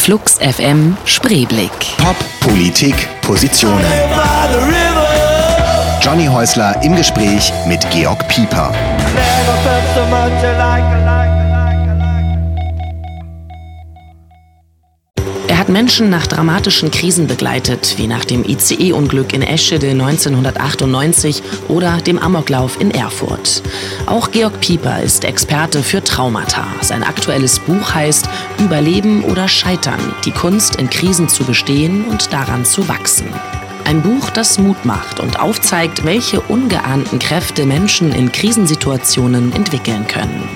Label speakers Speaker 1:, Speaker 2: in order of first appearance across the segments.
Speaker 1: Flux FM Spreeblick.
Speaker 2: Pop, Politik, Positionen. Johnny Häusler im Gespräch mit Georg Pieper.
Speaker 1: Er hat Menschen nach dramatischen Krisen begleitet, wie nach dem ICE-Unglück in Eschede 1998 oder dem Amoklauf in Erfurt. Auch Georg Pieper ist Experte für Traumata. Sein aktuelles Buch heißt Überleben oder Scheitern, die Kunst in Krisen zu bestehen und daran zu wachsen. Ein Buch, das Mut macht und aufzeigt, welche ungeahnten Kräfte Menschen in Krisensituationen entwickeln können.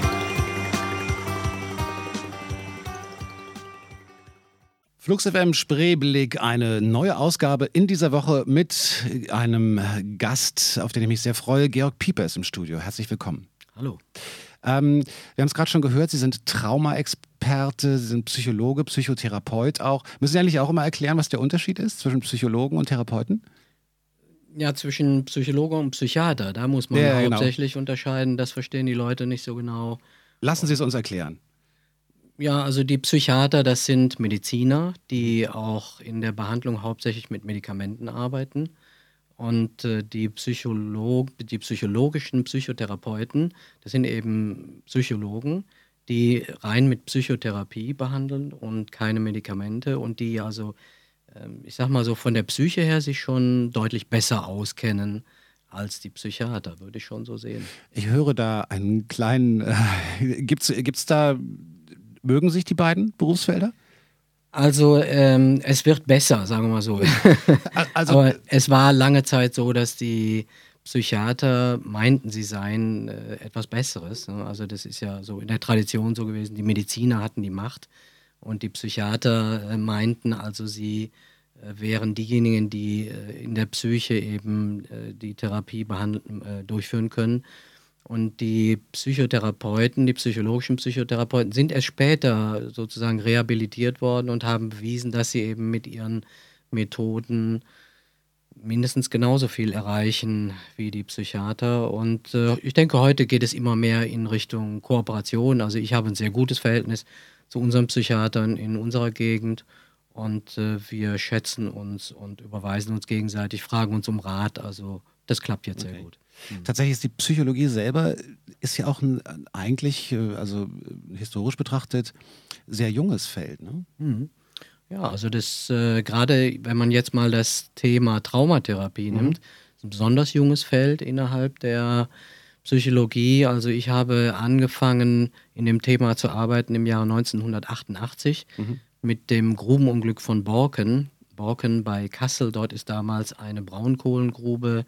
Speaker 3: Flux FM Spreeblick, eine neue Ausgabe in dieser Woche mit einem Gast, auf den ich mich sehr freue. Georg Pieper ist im Studio. Herzlich willkommen.
Speaker 4: Hallo.
Speaker 3: Ähm, wir haben es gerade schon gehört, Sie sind Traumaexperte, Sie sind Psychologe, Psychotherapeut auch. Müssen Sie eigentlich auch immer erklären, was der Unterschied ist zwischen Psychologen und Therapeuten?
Speaker 4: Ja, zwischen Psychologe und Psychiater, da muss man
Speaker 3: Ja, genau.
Speaker 4: hauptsächlich unterscheiden. Das verstehen die Leute nicht so genau.
Speaker 3: Lassen Sie es uns erklären.
Speaker 4: Ja, also die Psychiater, das sind Mediziner, die auch in der Behandlung hauptsächlich mit Medikamenten arbeiten. Und äh, die, Psycholog die psychologischen Psychotherapeuten, das sind eben Psychologen, die rein mit Psychotherapie behandeln und keine Medikamente und die also, ähm, ich sag mal so, von der Psyche her sich schon deutlich besser auskennen als die Psychiater, würde ich schon so sehen.
Speaker 3: Ich höre da einen kleinen. Äh, Gibt es da. Mögen sich die beiden Berufsfelder?
Speaker 4: Also ähm, es wird besser, sagen wir mal so.
Speaker 3: Also,
Speaker 4: Aber es war lange Zeit so, dass die Psychiater meinten, sie seien äh, etwas Besseres. Ne? Also das ist ja so in der Tradition so gewesen. Die Mediziner hatten die Macht und die Psychiater äh, meinten also, sie äh, wären diejenigen, die äh, in der Psyche eben äh, die Therapie äh, durchführen können. Und die Psychotherapeuten, die psychologischen Psychotherapeuten sind erst später sozusagen rehabilitiert worden und haben bewiesen, dass sie eben mit ihren Methoden mindestens genauso viel erreichen wie die Psychiater. Und äh, ich denke, heute geht es immer mehr in Richtung Kooperation. Also ich habe ein sehr gutes Verhältnis zu unseren Psychiatern in unserer Gegend. Und äh, wir schätzen uns und überweisen uns gegenseitig, fragen uns um Rat. Also das klappt jetzt sehr
Speaker 3: Okay.
Speaker 4: Gut.
Speaker 3: Tatsächlich ist die Psychologie selber ist ja auch ein eigentlich, äh, also äh, historisch betrachtet, sehr junges Feld. Ne?
Speaker 4: Mhm. Ja, also das äh, gerade, wenn man jetzt mal das Thema Traumatherapie nimmt, ist ein besonders junges Feld innerhalb der Psychologie. Also ich habe angefangen, in dem Thema zu arbeiten im Jahre 1988 mit dem Grubenunglück von Borken. Borken bei Kassel, dort ist damals eine Braunkohlengrube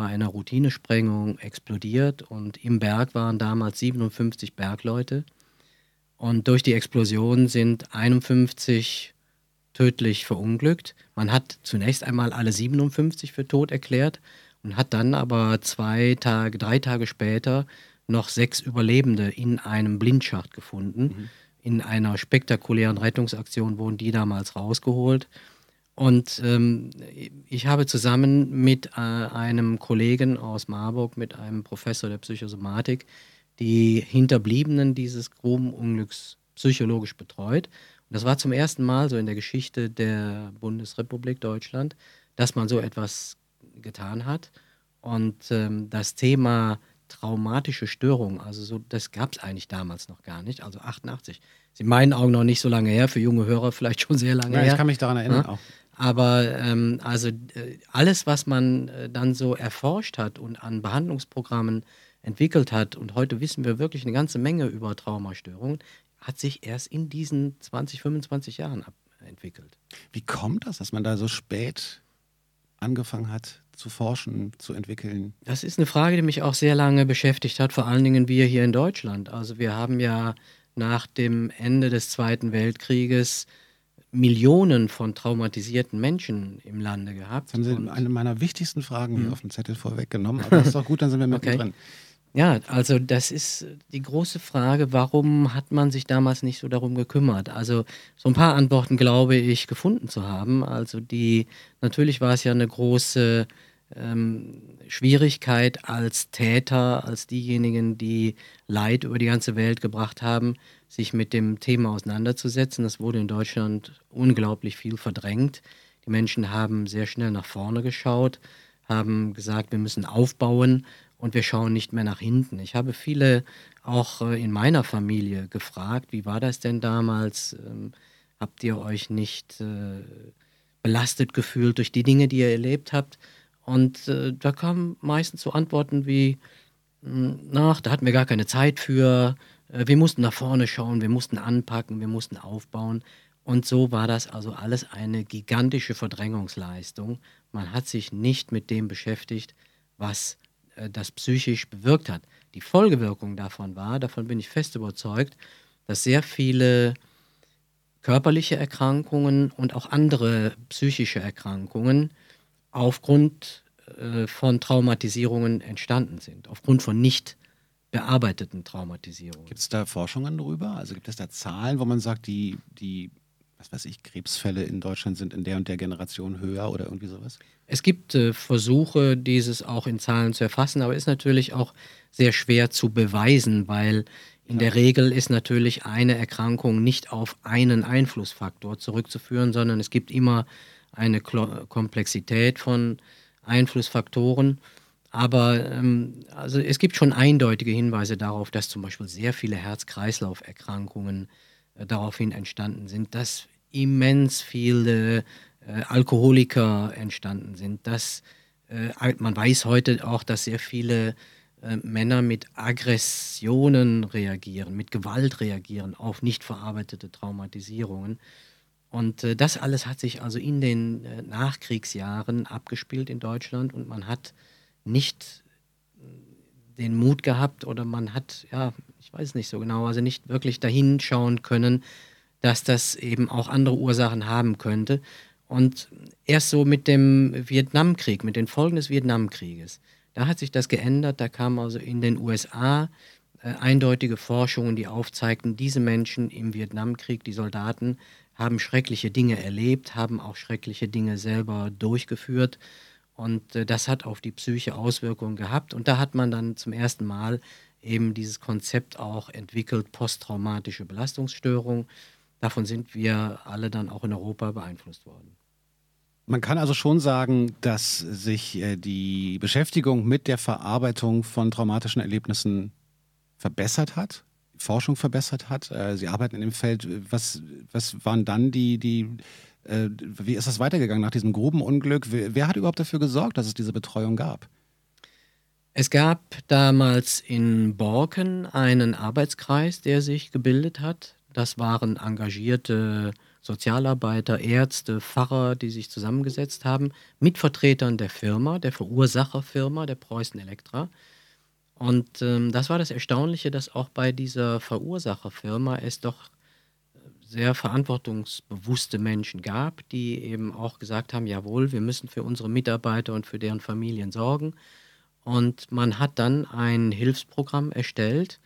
Speaker 4: bei einer Routinesprengung explodiert und im Berg waren damals 57 Bergleute. Und durch die Explosion sind 51 tödlich verunglückt. Man hat zunächst einmal alle 57 für tot erklärt und hat dann aber zwei Tage, drei Tage später noch sechs Überlebende in einem Blindschacht gefunden. In einer spektakulären Rettungsaktion wurden die damals rausgeholt. Und ähm, ich habe zusammen mit äh, einem Kollegen aus Marburg, mit einem Professor der Psychosomatik, die Hinterbliebenen dieses Grubenunglücks psychologisch betreut. Und das war zum ersten Mal so in der Geschichte der Bundesrepublik Deutschland, dass man so etwas getan hat. Und ähm, das Thema traumatische Störung, also so, das gab es eigentlich damals noch gar nicht, also 88. Ist in meinen Augen noch nicht so lange her, für junge Hörer vielleicht schon sehr lange
Speaker 3: Ja,
Speaker 4: her.
Speaker 3: ich kann mich daran erinnern
Speaker 4: Ja.
Speaker 3: auch.
Speaker 4: Aber ähm, also äh, alles, was man äh, dann so erforscht hat und an Behandlungsprogrammen entwickelt hat, und heute wissen wir wirklich eine ganze Menge über Traumastörungen, hat sich erst in diesen 20, 25 Jahren ab entwickelt.
Speaker 3: Wie kommt das, dass man da so spät angefangen hat zu forschen, zu entwickeln?
Speaker 4: Das ist eine Frage, die mich auch sehr lange beschäftigt hat, vor allen Dingen wir hier in Deutschland. Also wir haben ja nach dem Ende des Zweiten Weltkrieges Millionen von traumatisierten Menschen im Lande gehabt.
Speaker 3: Jetzt haben Sie
Speaker 4: Und-
Speaker 3: eine meiner wichtigsten Fragen hier auf dem Zettel vorweggenommen, aber das ist doch gut, dann sind wir
Speaker 4: Okay.
Speaker 3: mittendrin.
Speaker 4: Ja, also das ist die große Frage, warum hat man sich damals nicht so darum gekümmert? Also so ein paar Antworten glaube ich gefunden zu haben. Also die, natürlich war es ja eine große ähm, Schwierigkeit als Täter, als diejenigen, die Leid über die ganze Welt gebracht haben, sich mit dem Thema auseinanderzusetzen. Das wurde in Deutschland unglaublich viel verdrängt. Die Menschen haben sehr schnell nach vorne geschaut, haben gesagt, wir müssen aufbauen und wir schauen nicht mehr nach hinten. Ich habe viele auch äh, in meiner Familie gefragt, wie war das denn damals? Ähm, habt ihr euch nicht äh, belastet gefühlt durch die Dinge, die ihr erlebt habt? Und äh, da kamen meistens so Antworten wie, hm, ach, da hatten wir gar keine Zeit für, wir mussten nach vorne schauen, wir mussten anpacken, wir mussten aufbauen. Und so war das also alles eine gigantische Verdrängungsleistung. Man hat sich nicht mit dem beschäftigt, was äh, das psychisch bewirkt hat. Die Folgewirkung davon war, davon bin ich fest überzeugt, dass sehr viele körperliche Erkrankungen und auch andere psychische Erkrankungen aufgrund äh, von Traumatisierungen entstanden sind, aufgrund von nicht bearbeiteten Traumatisierungen.
Speaker 3: Gibt es da Forschungen darüber? Also gibt es da Zahlen, wo man sagt, die, die was weiß ich, Krebsfälle in Deutschland sind in der und der Generation höher oder irgendwie sowas?
Speaker 4: Es gibt äh, Versuche, dieses auch in Zahlen zu erfassen, aber ist natürlich auch sehr schwer zu beweisen, weil in der Regel ist natürlich eine Erkrankung nicht auf einen Einflussfaktor zurückzuführen, sondern es gibt immer eine Klo Komplexität von Einflussfaktoren. Aber ähm, also es gibt schon eindeutige Hinweise darauf, dass zum Beispiel sehr viele Herz-Kreislauf-Erkrankungen äh, daraufhin entstanden sind, dass immens viele äh, Alkoholiker entstanden sind, dass äh, man weiß heute auch, dass sehr viele äh, Männer mit Aggressionen reagieren, mit Gewalt reagieren auf nicht verarbeitete Traumatisierungen. Und äh, das alles hat sich also in den äh, Nachkriegsjahren abgespielt in Deutschland und man hat nicht den Mut gehabt oder man hat, ja, ich weiß nicht so genau, also nicht wirklich dahin schauen können, dass das eben auch andere Ursachen haben könnte. Und erst so mit dem Vietnamkrieg, mit den Folgen des Vietnamkrieges, da hat sich das geändert. Da kamen also in den USA äh, eindeutige Forschungen, die aufzeigten, diese Menschen im Vietnamkrieg, die Soldaten, haben schreckliche Dinge erlebt, haben auch schreckliche Dinge selber durchgeführt und äh, das hat auf die Psyche Auswirkungen gehabt. Und da hat man dann zum ersten Mal eben dieses Konzept auch entwickelt, posttraumatische Belastungsstörung. Davon sind wir alle dann auch in Europa beeinflusst worden.
Speaker 3: Man kann also schon sagen, dass sich äh, die Beschäftigung mit der Verarbeitung von traumatischen Erlebnissen verbessert hat, Forschung verbessert hat. Äh, Sie arbeiten in dem Feld. Was, was waren dann die, die äh, wie ist das weitergegangen nach diesem Grubenunglück? Wer, wer hat überhaupt dafür gesorgt, dass es diese Betreuung gab?
Speaker 4: Es gab damals in Borken einen Arbeitskreis, der sich gebildet hat. Das waren engagierte Sozialarbeiter, Ärzte, Pfarrer, die sich zusammengesetzt haben, mit Vertretern der Firma, der Verursacherfirma, der Preußen Elektra. Und ähm, das war das Erstaunliche, dass auch bei dieser Verursacherfirma es doch sehr verantwortungsbewusste Menschen gab, die eben auch gesagt haben, jawohl, wir müssen für unsere Mitarbeiter und für deren Familien sorgen. Und man hat dann ein Hilfsprogramm erstellt.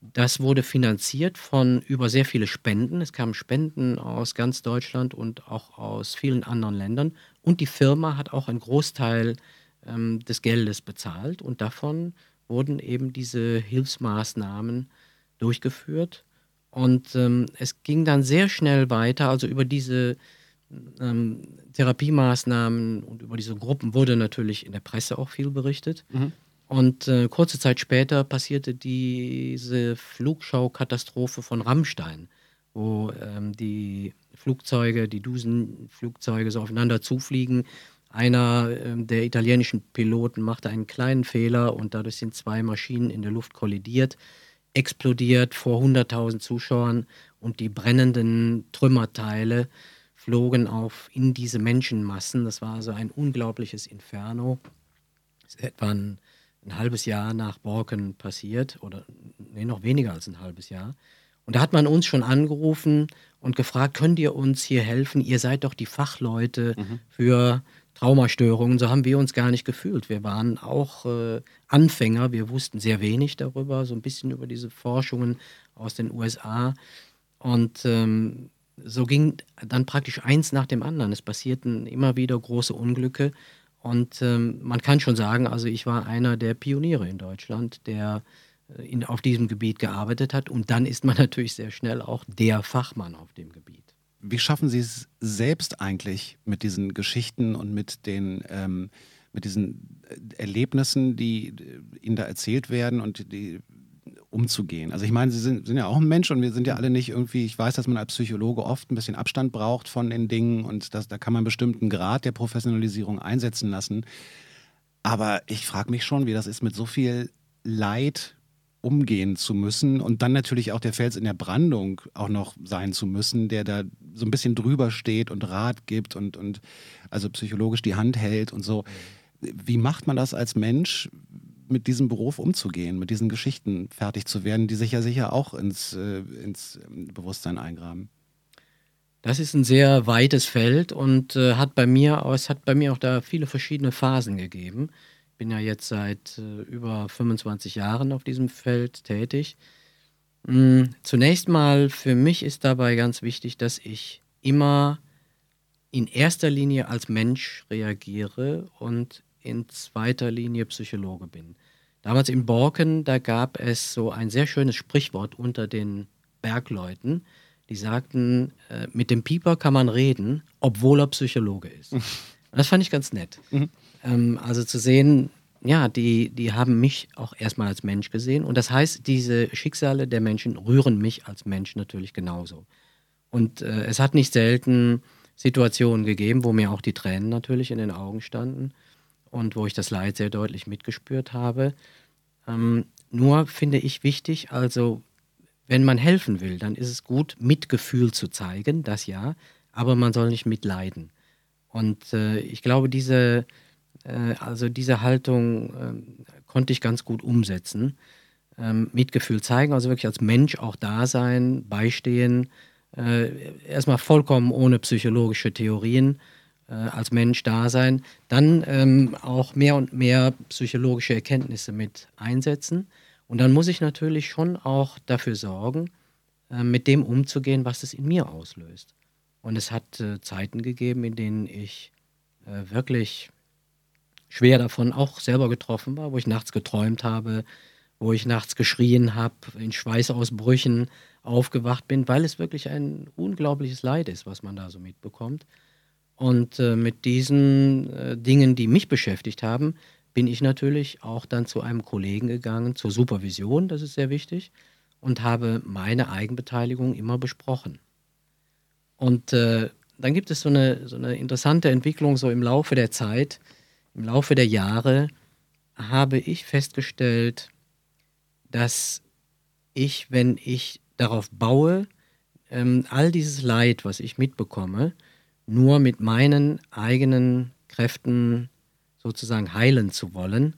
Speaker 4: Das wurde finanziert von über sehr viele Spenden. Es kamen Spenden aus ganz Deutschland und auch aus vielen anderen Ländern. Und die Firma hat auch einen Großteil ähm, des Geldes bezahlt. Und davon wurden eben diese Hilfsmaßnahmen durchgeführt. Und ähm, es ging dann sehr schnell weiter, also über diese ähm, Therapiemaßnahmen und über diese Gruppen wurde natürlich in der Presse auch viel berichtet. Mhm. Und äh, kurze Zeit später passierte diese Flugschaukatastrophe von Rammstein, wo ähm, die Flugzeuge, die Dusenflugzeuge so aufeinander zufliegen. Einer ähm, der italienischen Piloten machte einen kleinen Fehler und dadurch sind zwei Maschinen in der Luft kollidiert explodiert vor 100.000 Zuschauern und die brennenden Trümmerteile flogen auf in diese Menschenmassen. Das war also ein unglaubliches Inferno. Das ist etwa ein, ein halbes Jahr nach Borken passiert oder nee, noch weniger als ein halbes Jahr. Und da hat man uns schon angerufen und gefragt, könnt ihr uns hier helfen? Ihr seid doch die Fachleute mhm. für Traumastörungen, so haben wir uns gar nicht gefühlt. Wir waren auch äh, Anfänger, wir wussten sehr wenig darüber, so ein bisschen über diese Forschungen aus den USA. Und ähm, so ging dann praktisch eins nach dem anderen. Es passierten immer wieder große Unglücke. Und ähm, man kann schon sagen, also ich war einer der Pioniere in Deutschland, der äh, in, auf diesem Gebiet gearbeitet hat. Und dann ist man natürlich sehr schnell auch der Fachmann auf dem Gebiet.
Speaker 3: Wie schaffen Sie es selbst eigentlich mit diesen Geschichten und mit den ähm, mit diesen äh, Erlebnissen, die äh, Ihnen da erzählt werden und die umzugehen. Also ich meine, Sie sind, sind, ja auch ein Mensch und wir sind ja alle nicht irgendwie, ich weiß, dass man als Psychologe oft ein bisschen Abstand braucht von den Dingen und das, da kann man einen bestimmten Grad der Professionalisierung einsetzen lassen. Aber ich frage mich schon, wie das ist, mit so viel Leid umgehen zu müssen und dann natürlich auch der Fels in der Brandung auch noch sein zu müssen, der da so ein bisschen drüber steht und Rat gibt und, und also psychologisch die Hand hält und so. Wie macht man das als Mensch, mit diesem Beruf umzugehen, mit diesen Geschichten fertig zu werden, die sich ja sicher auch ins, äh, ins Bewusstsein eingraben?
Speaker 4: Das ist ein sehr weites Feld und äh, hat bei mir, es hat bei mir auch da viele verschiedene Phasen gegeben. Ich bin ja jetzt seit äh, über 25 Jahren auf diesem Feld tätig. Mhm. Zunächst mal für mich ist dabei ganz wichtig, dass ich immer in erster Linie als Mensch reagiere und in zweiter Linie Psychologe bin. Damals in Borken, da gab es so ein sehr schönes Sprichwort unter den Bergleuten. Die sagten, äh, mit dem Pieper kann man reden, obwohl er Psychologe ist. das fand ich ganz nett. Mhm. Ähm, also zu sehen, ja, die, die haben mich auch erstmal als Mensch gesehen. Und das heißt, diese Schicksale der Menschen rühren mich als Mensch natürlich genauso. Und äh, es hat nicht selten Situationen gegeben, wo mir auch die Tränen natürlich in den Augen standen und wo ich das Leid sehr deutlich mitgespürt habe. Ähm, nur finde ich wichtig, also wenn man helfen will, dann ist es gut, Mitgefühl zu zeigen, das ja, aber man soll nicht mitleiden. Und äh, ich glaube, diese, äh, also diese Haltung äh, konnte ich ganz gut umsetzen. Ähm, Mitgefühl zeigen, also wirklich als Mensch auch da sein, beistehen, äh, erstmal vollkommen ohne psychologische Theorien, äh, als Mensch da sein, dann ähm, auch mehr und mehr psychologische Erkenntnisse mit einsetzen. Und dann muss ich natürlich schon auch dafür sorgen, äh, mit dem umzugehen, was es in mir auslöst. Und es hat äh, Zeiten gegeben, in denen ich äh, wirklich schwer davon auch selber getroffen war, wo ich nachts geträumt habe, wo ich nachts geschrien habe, in Schweißausbrüchen aufgewacht bin, weil es wirklich ein unglaubliches Leid ist, was man da so mitbekommt. Und äh, mit diesen äh, Dingen, die mich beschäftigt haben, bin ich natürlich auch dann zu einem Kollegen gegangen, zur Supervision, das ist sehr wichtig, und habe meine Eigenbeteiligung immer besprochen. Und äh, dann gibt es so eine, so eine interessante Entwicklung so im Laufe der Zeit, im Laufe der Jahre habe ich festgestellt, dass ich, wenn ich darauf baue, ähm, all dieses Leid, was ich mitbekomme, nur mit meinen eigenen Kräften sozusagen heilen zu wollen,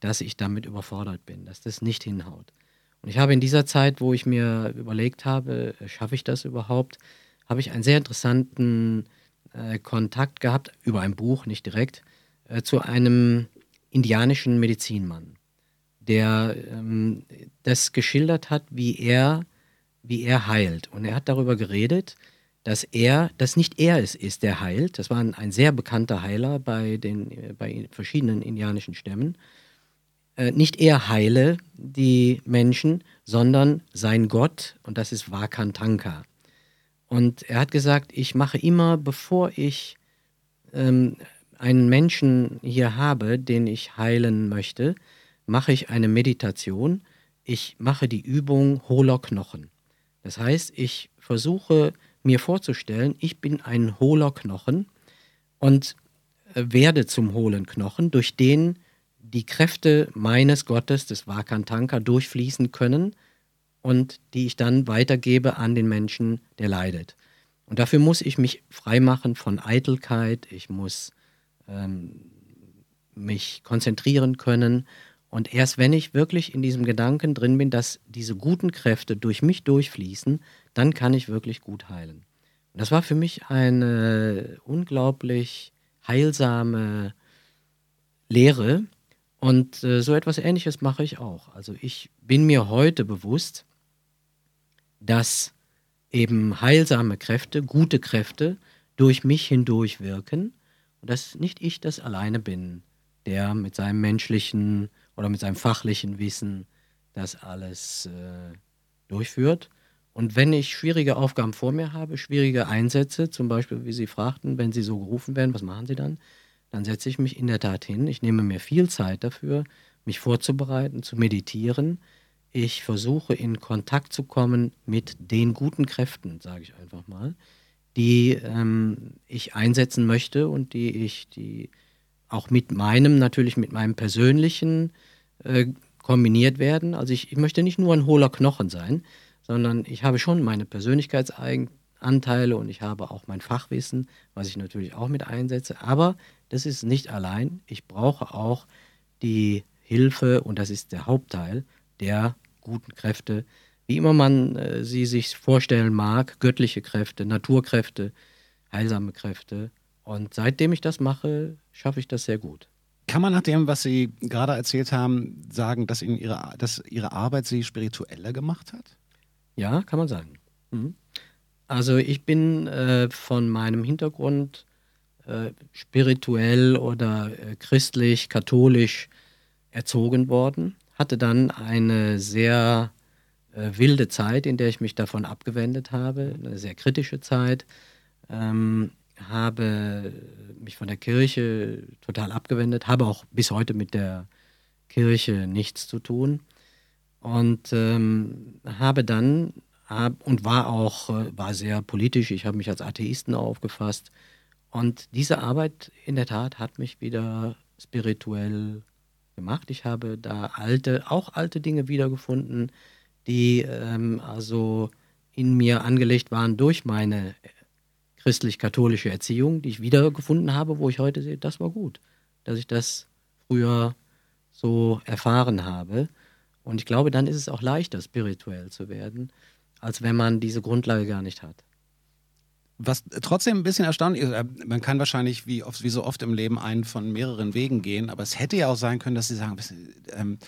Speaker 4: dass ich damit überfordert bin, dass das nicht hinhaut. Und ich habe in dieser Zeit, wo ich mir überlegt habe, schaffe ich das überhaupt, habe ich einen sehr interessanten äh, Kontakt gehabt, über ein Buch, nicht direkt, äh, zu einem indianischen Medizinmann, der ähm, das geschildert hat, wie er, wie er heilt. Und er hat darüber geredet, dass er, dass nicht er es ist, der heilt. Das war ein, ein sehr bekannter Heiler bei den bei verschiedenen indianischen Stämmen. Äh, nicht er heile die Menschen, sondern sein Gott, und das ist Vakantanka. Und er hat gesagt, ich mache immer, bevor ich ähm, einen Menschen hier habe, den ich heilen möchte, mache ich eine Meditation. Ich mache die Übung hohler Knochen. Das heißt, ich versuche mir vorzustellen, ich bin ein hohler Knochen und äh, werde zum hohlen Knochen, durch den die Kräfte meines Gottes, des Vakantanka, durchfließen können und die ich dann weitergebe an den Menschen, der leidet. Und dafür muss ich mich freimachen von Eitelkeit, ich muss ähm, mich konzentrieren können. Und erst wenn ich wirklich in diesem Gedanken drin bin, dass diese guten Kräfte durch mich durchfließen, dann kann ich wirklich gut heilen. Und das war für mich eine unglaublich heilsame Lehre. Und äh, so etwas Ähnliches mache ich auch. Also ich bin mir heute bewusst, dass eben heilsame Kräfte, gute Kräfte durch mich hindurch wirken und dass nicht ich das alleine bin, der mit seinem menschlichen oder mit seinem fachlichen Wissen das alles äh, durchführt. Und wenn ich schwierige Aufgaben vor mir habe, schwierige Einsätze, zum Beispiel, wie Sie fragten, wenn Sie so gerufen werden, was machen Sie dann? Dann setze ich mich in der Tat hin. Ich nehme mir viel Zeit dafür, mich vorzubereiten, zu meditieren. Ich versuche in Kontakt zu kommen mit den guten Kräften, sage ich einfach mal, die ähm, ich einsetzen möchte und die ich, die auch mit meinem, natürlich mit meinem persönlichen äh, kombiniert werden. Also ich, ich möchte nicht nur ein hohler Knochen sein, sondern ich habe schon meine Persönlichkeitsanteile und ich habe auch mein Fachwissen, was ich natürlich auch mit einsetze. Aber das ist nicht allein. Ich brauche auch die Hilfe, und das ist der Hauptteil, der guten Kräfte, wie immer man äh, sie sich vorstellen mag, göttliche Kräfte, Naturkräfte, heilsame Kräfte. Und seitdem ich das mache, schaffe ich das sehr gut.
Speaker 3: Kann man nach dem, was Sie gerade erzählt haben, sagen, dass, Ihnen ihre, dass Ihre Arbeit Sie spiritueller gemacht hat?
Speaker 4: Ja, kann man sagen. Mhm. Also ich bin äh, von meinem Hintergrund äh, spirituell oder äh, christlich, katholisch erzogen worden, hatte dann eine sehr äh, wilde Zeit, in der ich mich davon abgewendet habe, eine sehr kritische Zeit, ähm, habe mich von der Kirche total abgewendet, habe auch bis heute mit der Kirche nichts zu tun. Und ähm, habe dann hab, und war auch äh, war sehr politisch. Ich habe mich als Atheisten aufgefasst. Und diese Arbeit in der Tat hat mich wieder spirituell gemacht. Ich habe da alte, auch alte Dinge wiedergefunden, die ähm, also in mir angelegt waren durch meine christlich-katholische Erziehung, die ich wiedergefunden habe, wo ich heute sehe, das war gut, dass ich das früher so erfahren habe. Und ich glaube, dann ist es auch leichter, spirituell zu werden, als wenn man diese Grundlage gar nicht hat.
Speaker 3: Was trotzdem ein bisschen erstaunlich ist, äh, man kann wahrscheinlich wie, oft, wie so oft im Leben einen von mehreren Wegen gehen, aber es hätte ja auch sein können, dass Sie sagen, ähm,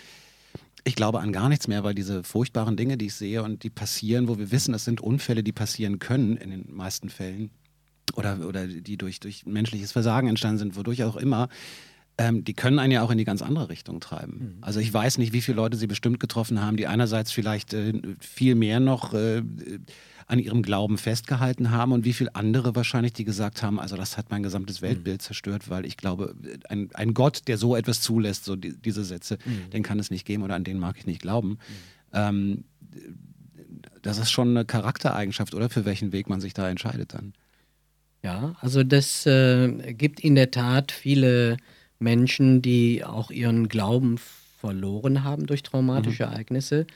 Speaker 3: ich glaube an gar nichts mehr, weil diese furchtbaren Dinge, die ich sehe und die passieren, wo wir wissen, es sind Unfälle, die passieren können in den meisten Fällen oder, oder die durch, durch menschliches Versagen entstanden sind, wodurch auch immer, ähm, die können einen ja auch in die ganz andere Richtung treiben. Mhm. Also ich weiß nicht, wie viele Leute sie bestimmt getroffen haben, die einerseits vielleicht äh, viel mehr noch äh, an ihrem Glauben festgehalten haben und wie viele andere wahrscheinlich, die gesagt haben, also das hat mein gesamtes Weltbild mhm. zerstört, weil ich glaube, ein, ein Gott, der so etwas zulässt, so die, diese Sätze, mhm. den kann es nicht geben oder an den mag ich nicht glauben. Mhm. Ähm, das ist schon eine Charaktereigenschaft, oder? Für welchen Weg man sich da entscheidet dann.
Speaker 4: Ja, also das äh, gibt in der Tat viele Menschen, die auch ihren Glauben verloren haben durch traumatische mhm. Ereignisse.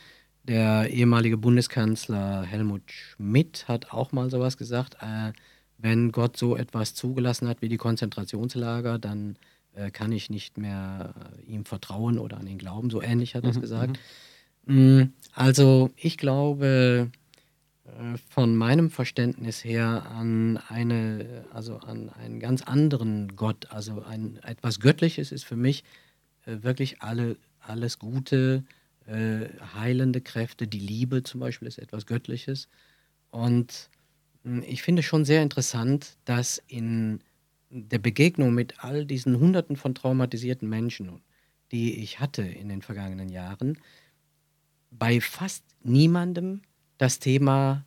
Speaker 4: Der ehemalige Bundeskanzler Helmut Schmidt hat auch mal sowas gesagt, äh, wenn Gott so etwas zugelassen hat wie die Konzentrationslager, dann äh, kann ich nicht mehr äh, ihm vertrauen oder an ihn glauben. So ähnlich hat er es mhm. gesagt. Mhm. Mm, also ich glaube, äh, von meinem Verständnis her an eine, also an einen ganz anderen Gott, also ein etwas Göttliches ist für mich äh, wirklich alle, alles Gute, äh, heilende Kräfte, die Liebe zum Beispiel ist etwas Göttliches. Und hm, ich finde schon sehr interessant, dass in der Begegnung mit all diesen Hunderten von traumatisierten Menschen, die ich hatte in den vergangenen Jahren, bei fast niemandem das Thema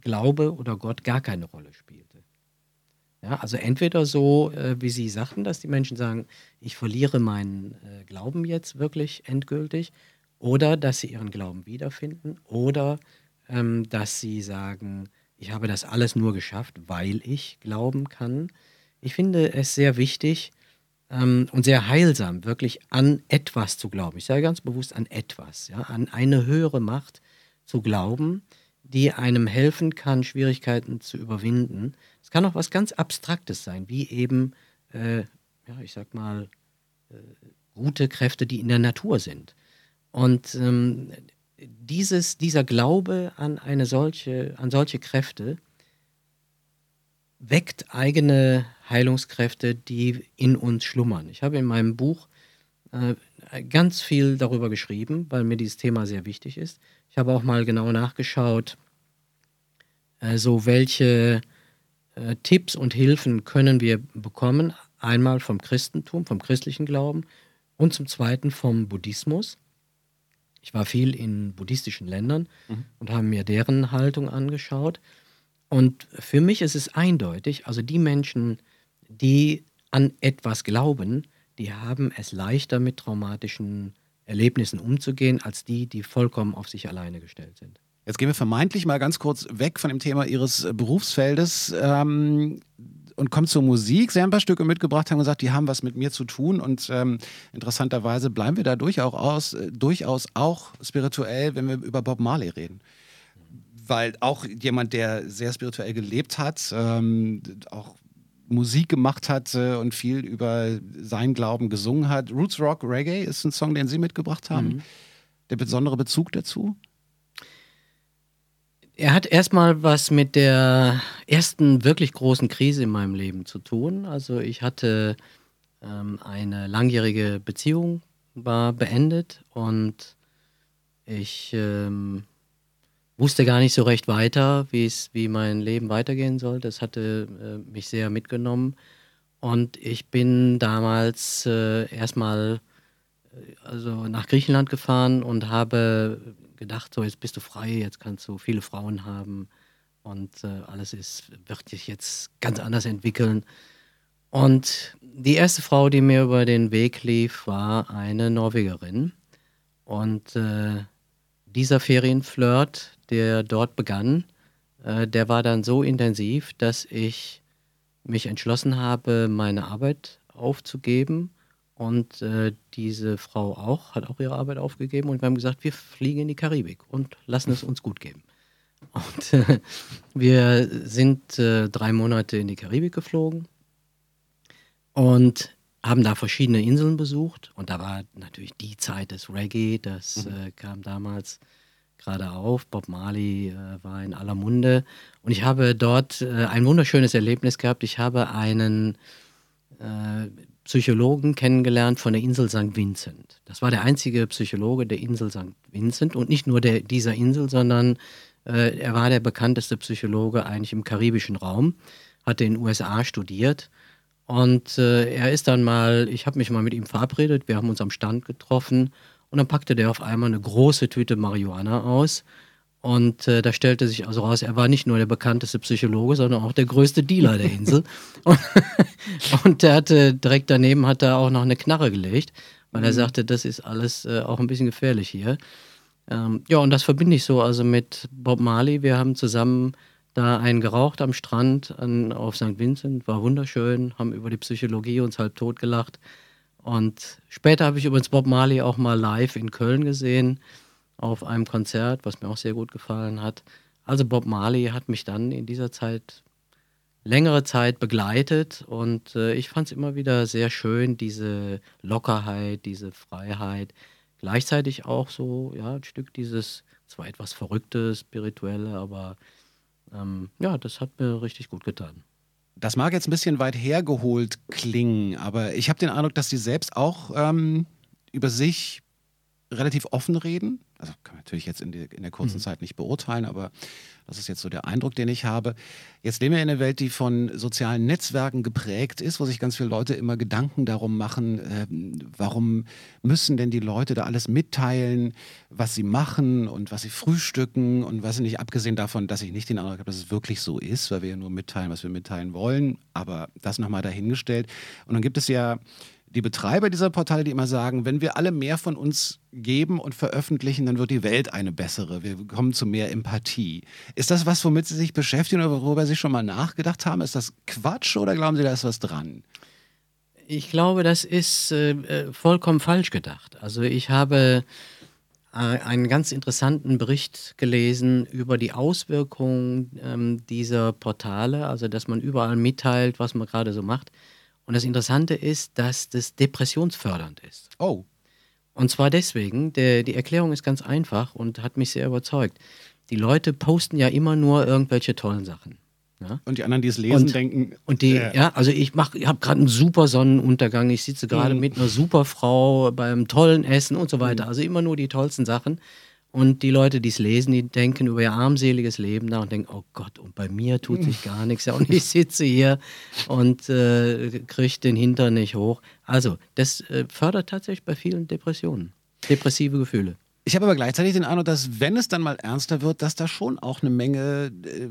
Speaker 4: Glaube oder Gott gar keine Rolle spielte. Ja, also entweder so, äh, wie Sie sagten, dass die Menschen sagen, ich verliere meinen äh, Glauben jetzt wirklich endgültig, oder dass sie ihren Glauben wiederfinden, oder ähm, dass sie sagen, ich habe das alles nur geschafft, weil ich glauben kann. Ich finde es sehr wichtig ähm, und sehr heilsam, wirklich an etwas zu glauben. Ich sage ganz bewusst an etwas, ja, an eine höhere Macht zu glauben, die einem helfen kann, Schwierigkeiten zu überwinden. Es kann auch was ganz Abstraktes sein, wie eben, äh, ja, ich sag mal, äh, gute Kräfte, die in der Natur sind. Und ähm, dieses, dieser Glaube an eine solche, an solche Kräfte weckt eigene Heilungskräfte, die in uns schlummern. Ich habe in meinem Buch äh, ganz viel darüber geschrieben, weil mir dieses Thema sehr wichtig ist. Ich habe auch mal genau nachgeschaut, äh, so welche äh, Tipps und Hilfen können wir bekommen. Einmal vom Christentum, vom christlichen Glauben und zum Zweiten vom Buddhismus. Ich war viel in buddhistischen Ländern mhm. und habe mir deren Haltung angeschaut. Und für mich ist es eindeutig, also die Menschen, die an etwas glauben, die haben es leichter mit traumatischen Erlebnissen umzugehen, als die, die vollkommen auf sich alleine gestellt sind.
Speaker 3: Jetzt gehen wir vermeintlich mal ganz kurz weg von dem Thema Ihres Berufsfeldes ähm, und kommen zur Musik. Sie haben ein paar Stücke mitgebracht, haben gesagt, die haben was mit mir zu tun und ähm, interessanterweise bleiben wir da durchaus, äh, durchaus auch spirituell, wenn wir über Bob Marley reden weil auch jemand, der sehr spirituell gelebt hat, ähm, auch Musik gemacht hat äh, und viel über seinen Glauben gesungen hat. Roots Rock Reggae ist ein Song, den Sie mitgebracht haben. Mhm. Der besondere Bezug dazu?
Speaker 4: Er hat erstmal was mit der ersten wirklich großen Krise in meinem Leben zu tun. Also ich hatte ähm, eine langjährige Beziehung, war beendet und ich ähm, wusste gar nicht so recht weiter, wie mein Leben weitergehen soll. Das hatte äh, mich sehr mitgenommen. Und ich bin damals äh, erstmal äh, also nach Griechenland gefahren und habe gedacht, so jetzt bist du frei, jetzt kannst du viele Frauen haben und äh, alles ist, wird sich jetzt ganz anders entwickeln. Und die erste Frau, die mir über den Weg lief, war eine Norwegerin. Und äh, dieser Ferienflirt, der dort begann, äh, der war dann so intensiv, dass ich mich entschlossen habe, meine Arbeit aufzugeben. Und äh, diese Frau auch, hat auch ihre Arbeit aufgegeben. Und wir haben gesagt, wir fliegen in die Karibik und lassen es uns gut geben. Und äh, wir sind äh, drei Monate in die Karibik geflogen und haben da verschiedene Inseln besucht. Und da war natürlich die Zeit des Reggae, das mhm. Äh, kam damals gerade auf. Bob Marley äh, war in aller Munde. Und ich habe dort äh, ein wunderschönes Erlebnis gehabt. Ich habe einen Psychologen kennengelernt von der Insel St. Vincent. Das war der einzige Psychologe der Insel St. Vincent und nicht nur der, dieser Insel, sondern äh, er war der bekannteste Psychologe eigentlich im karibischen Raum, hat in den USA studiert. Und äh, er ist dann mal, ich habe mich mal mit ihm verabredet, wir haben uns am Stand getroffen und dann packte der auf einmal eine große Tüte Marihuana aus. Und äh, da stellte sich also raus, er war nicht nur der bekannteste Psychologe, sondern auch der größte Dealer der Insel. und, und er hatte direkt daneben hat er auch noch eine Knarre gelegt, weil er mhm. sagte, das ist alles äh, auch ein bisschen gefährlich hier. Ähm, ja, und das verbinde ich so also mit Bob Marley. Wir haben zusammen da einen geraucht am Strand an, auf St. Vincent, war wunderschön, haben über die Psychologie uns halb tot gelacht. Und später habe ich übrigens Bob Marley auch mal live in Köln gesehen, auf einem Konzert, was mir auch sehr gut gefallen hat. Also Bob Marley hat mich dann in dieser Zeit längere Zeit begleitet und äh, ich fand es immer wieder sehr schön, diese Lockerheit, diese Freiheit. Gleichzeitig auch so, ja, ein Stück dieses zwar etwas verrückte, spirituelle, aber ähm, ja, das hat mir richtig gut getan.
Speaker 3: Das mag jetzt ein bisschen weit hergeholt klingen, aber ich habe den Eindruck, dass Sie selbst auch ähm, über sich relativ offen reden. Also kann man natürlich jetzt in, die, in der kurzen mhm. Zeit nicht beurteilen, aber das ist jetzt so der Eindruck, den ich habe. Jetzt leben wir in einer Welt, die von sozialen Netzwerken geprägt ist, wo sich ganz viele Leute immer Gedanken darum machen, äh, warum müssen denn die Leute da alles mitteilen, was sie machen und was sie frühstücken und was nicht, abgesehen davon, dass ich nicht den Eindruck habe, dass es wirklich so ist, weil wir ja nur mitteilen, was wir mitteilen wollen, aber das nochmal dahingestellt. Und dann gibt es ja die Betreiber dieser Portale, die immer sagen, wenn wir alle mehr von uns geben und veröffentlichen, dann wird die Welt eine bessere. Wir kommen zu mehr Empathie. Ist das was, womit Sie sich beschäftigen oder worüber Sie schon mal nachgedacht haben? Ist das Quatsch oder glauben Sie, da ist was dran?
Speaker 4: Ich glaube, das ist äh, äh vollkommen falsch gedacht. Also ich habe äh, einen ganz interessanten Bericht gelesen über die Auswirkungen ähm, dieser Portale, also dass man überall mitteilt, was man gerade so macht. Und das Interessante ist, dass das depressionsfördernd ist.
Speaker 3: Oh.
Speaker 4: Und zwar deswegen, der, die Erklärung ist ganz einfach und hat mich sehr überzeugt. Die Leute posten ja immer nur irgendwelche tollen Sachen. Ja?
Speaker 3: Und die anderen, die es lesen,
Speaker 4: und,
Speaker 3: denken.
Speaker 4: Und die, äh, ja, also ich ich habe gerade einen super Sonnenuntergang, ich sitze gerade mhm. mit einer super Frau beim tollen Essen und so weiter. Mhm. Also immer nur die tollsten Sachen. Und die Leute, die es lesen, die denken über ihr armseliges Leben nach und denken, oh Gott, und bei mir tut sich gar nichts. Ja, und ich sitze hier und äh, kriege den Hintern nicht hoch. Also, das äh, fördert tatsächlich bei vielen Depressionen, depressive Gefühle.
Speaker 3: Ich habe aber gleichzeitig den Eindruck, dass wenn es dann mal ernster wird, dass da schon auch eine Menge äh,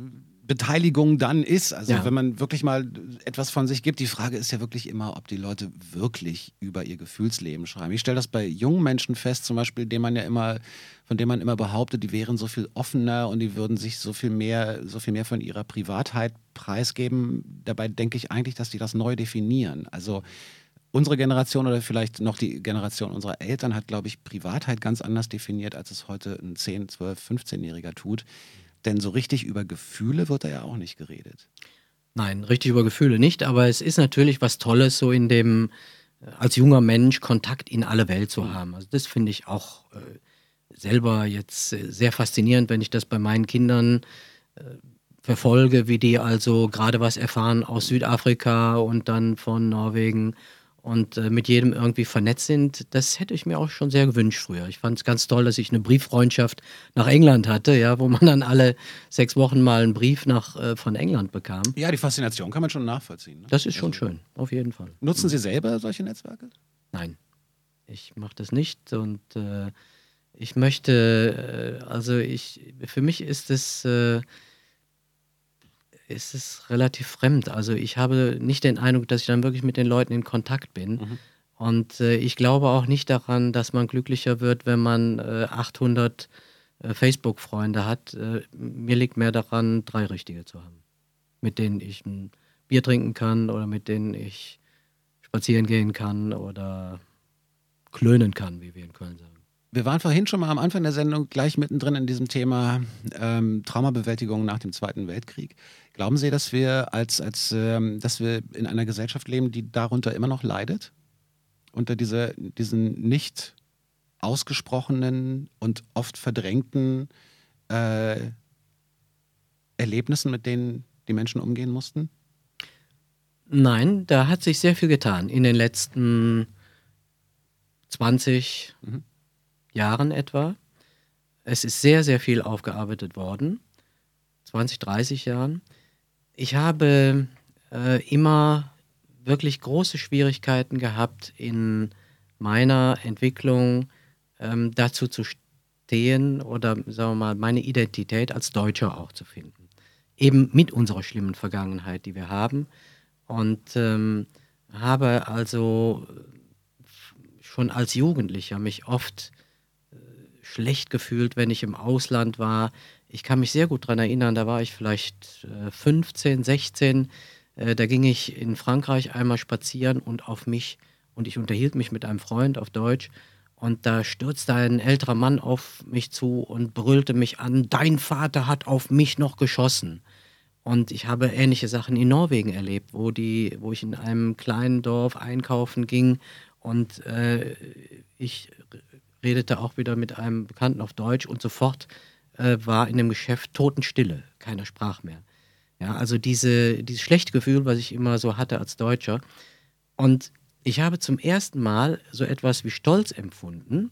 Speaker 3: Beteiligung dann ist. Also ja. wenn man wirklich mal etwas von sich gibt. Die Frage ist ja wirklich immer, ob die Leute wirklich über ihr Gefühlsleben schreiben. Ich stelle das bei jungen Menschen fest, zum Beispiel, denen man ja immer, von denen man immer behauptet, die wären so viel offener und die würden sich so viel mehr, so viel mehr von ihrer Privatheit preisgeben. Dabei denke ich eigentlich, dass die das neu definieren. Also unsere Generation oder vielleicht noch die Generation unserer Eltern hat, glaube ich, Privatheit ganz anders definiert, als es heute ein 10, 12, 15-Jähriger tut. Denn so richtig über Gefühle wird da ja auch nicht geredet.
Speaker 4: Nein, richtig über Gefühle nicht, aber es ist natürlich was Tolles, so in dem, äh, als junger Mensch Kontakt in alle Welt zu haben. Also das finde ich auch äh, selber jetzt äh, sehr faszinierend, wenn ich das bei meinen Kindern äh, verfolge, wie die also gerade was erfahren aus Südafrika und dann von Norwegen und äh, mit jedem irgendwie vernetzt sind, das hätte ich mir auch schon sehr gewünscht früher. Ich fand es ganz toll, dass ich eine Brieffreundschaft nach England hatte, ja, wo man dann alle sechs Wochen mal einen Brief nach, äh, von England bekam.
Speaker 3: Ja, die Faszination kann man schon nachvollziehen. Ne?
Speaker 4: Das ist schon also, schön, auf jeden Fall.
Speaker 3: Nutzen Sie selber solche Netzwerke?
Speaker 4: Nein, ich mache das nicht und äh, ich möchte, äh, also ich, für mich ist es äh, ist es relativ fremd. Also ich habe nicht den Eindruck, dass ich dann wirklich mit den Leuten in Kontakt bin. Mhm. Und äh, ich glaube auch nicht daran, dass man glücklicher wird, wenn man äh, 800 äh, Facebook-Freunde hat. Äh, mir liegt mehr daran, drei richtige zu haben, mit denen ich ein Bier trinken kann oder mit denen ich spazieren gehen kann oder klönen kann, wie wir in Köln sagen.
Speaker 3: Wir waren vorhin schon mal am Anfang der Sendung gleich mittendrin in diesem Thema ähm, Traumabewältigung nach dem Zweiten Weltkrieg. Glauben Sie, dass wir als, als ähm, dass wir in einer Gesellschaft leben, die darunter immer noch leidet? Unter diese, diesen nicht ausgesprochenen und oft verdrängten äh, Erlebnissen, mit denen die Menschen umgehen mussten?
Speaker 4: Nein, da hat sich sehr viel getan in den letzten 20, mhm. Jahren etwa. Es ist sehr, sehr viel aufgearbeitet worden, 20, 30 Jahren. Ich habe äh, immer wirklich große Schwierigkeiten gehabt, in meiner Entwicklung ähm, dazu zu stehen oder, sagen wir mal, meine Identität als Deutscher auch zu finden. Eben mit unserer schlimmen Vergangenheit, die wir haben. Und ähm, habe also schon als Jugendlicher mich oft schlecht gefühlt, wenn ich im Ausland war. Ich kann mich sehr gut daran erinnern, da war ich vielleicht äh, 15, 16. Äh, da ging ich in Frankreich einmal spazieren und auf mich, und ich unterhielt mich mit einem Freund auf Deutsch. Und da stürzte ein älterer Mann auf mich zu und brüllte mich an, dein Vater hat auf mich noch geschossen. Und ich habe ähnliche Sachen in Norwegen erlebt, wo, die, wo ich in einem kleinen Dorf einkaufen ging und äh, ich redete auch wieder mit einem Bekannten auf Deutsch und sofort äh, war in dem Geschäft Totenstille, keiner sprach mehr. Ja, also diese, dieses schlechte Gefühl, was ich immer so hatte als Deutscher. Und ich habe zum ersten Mal so etwas wie Stolz empfunden,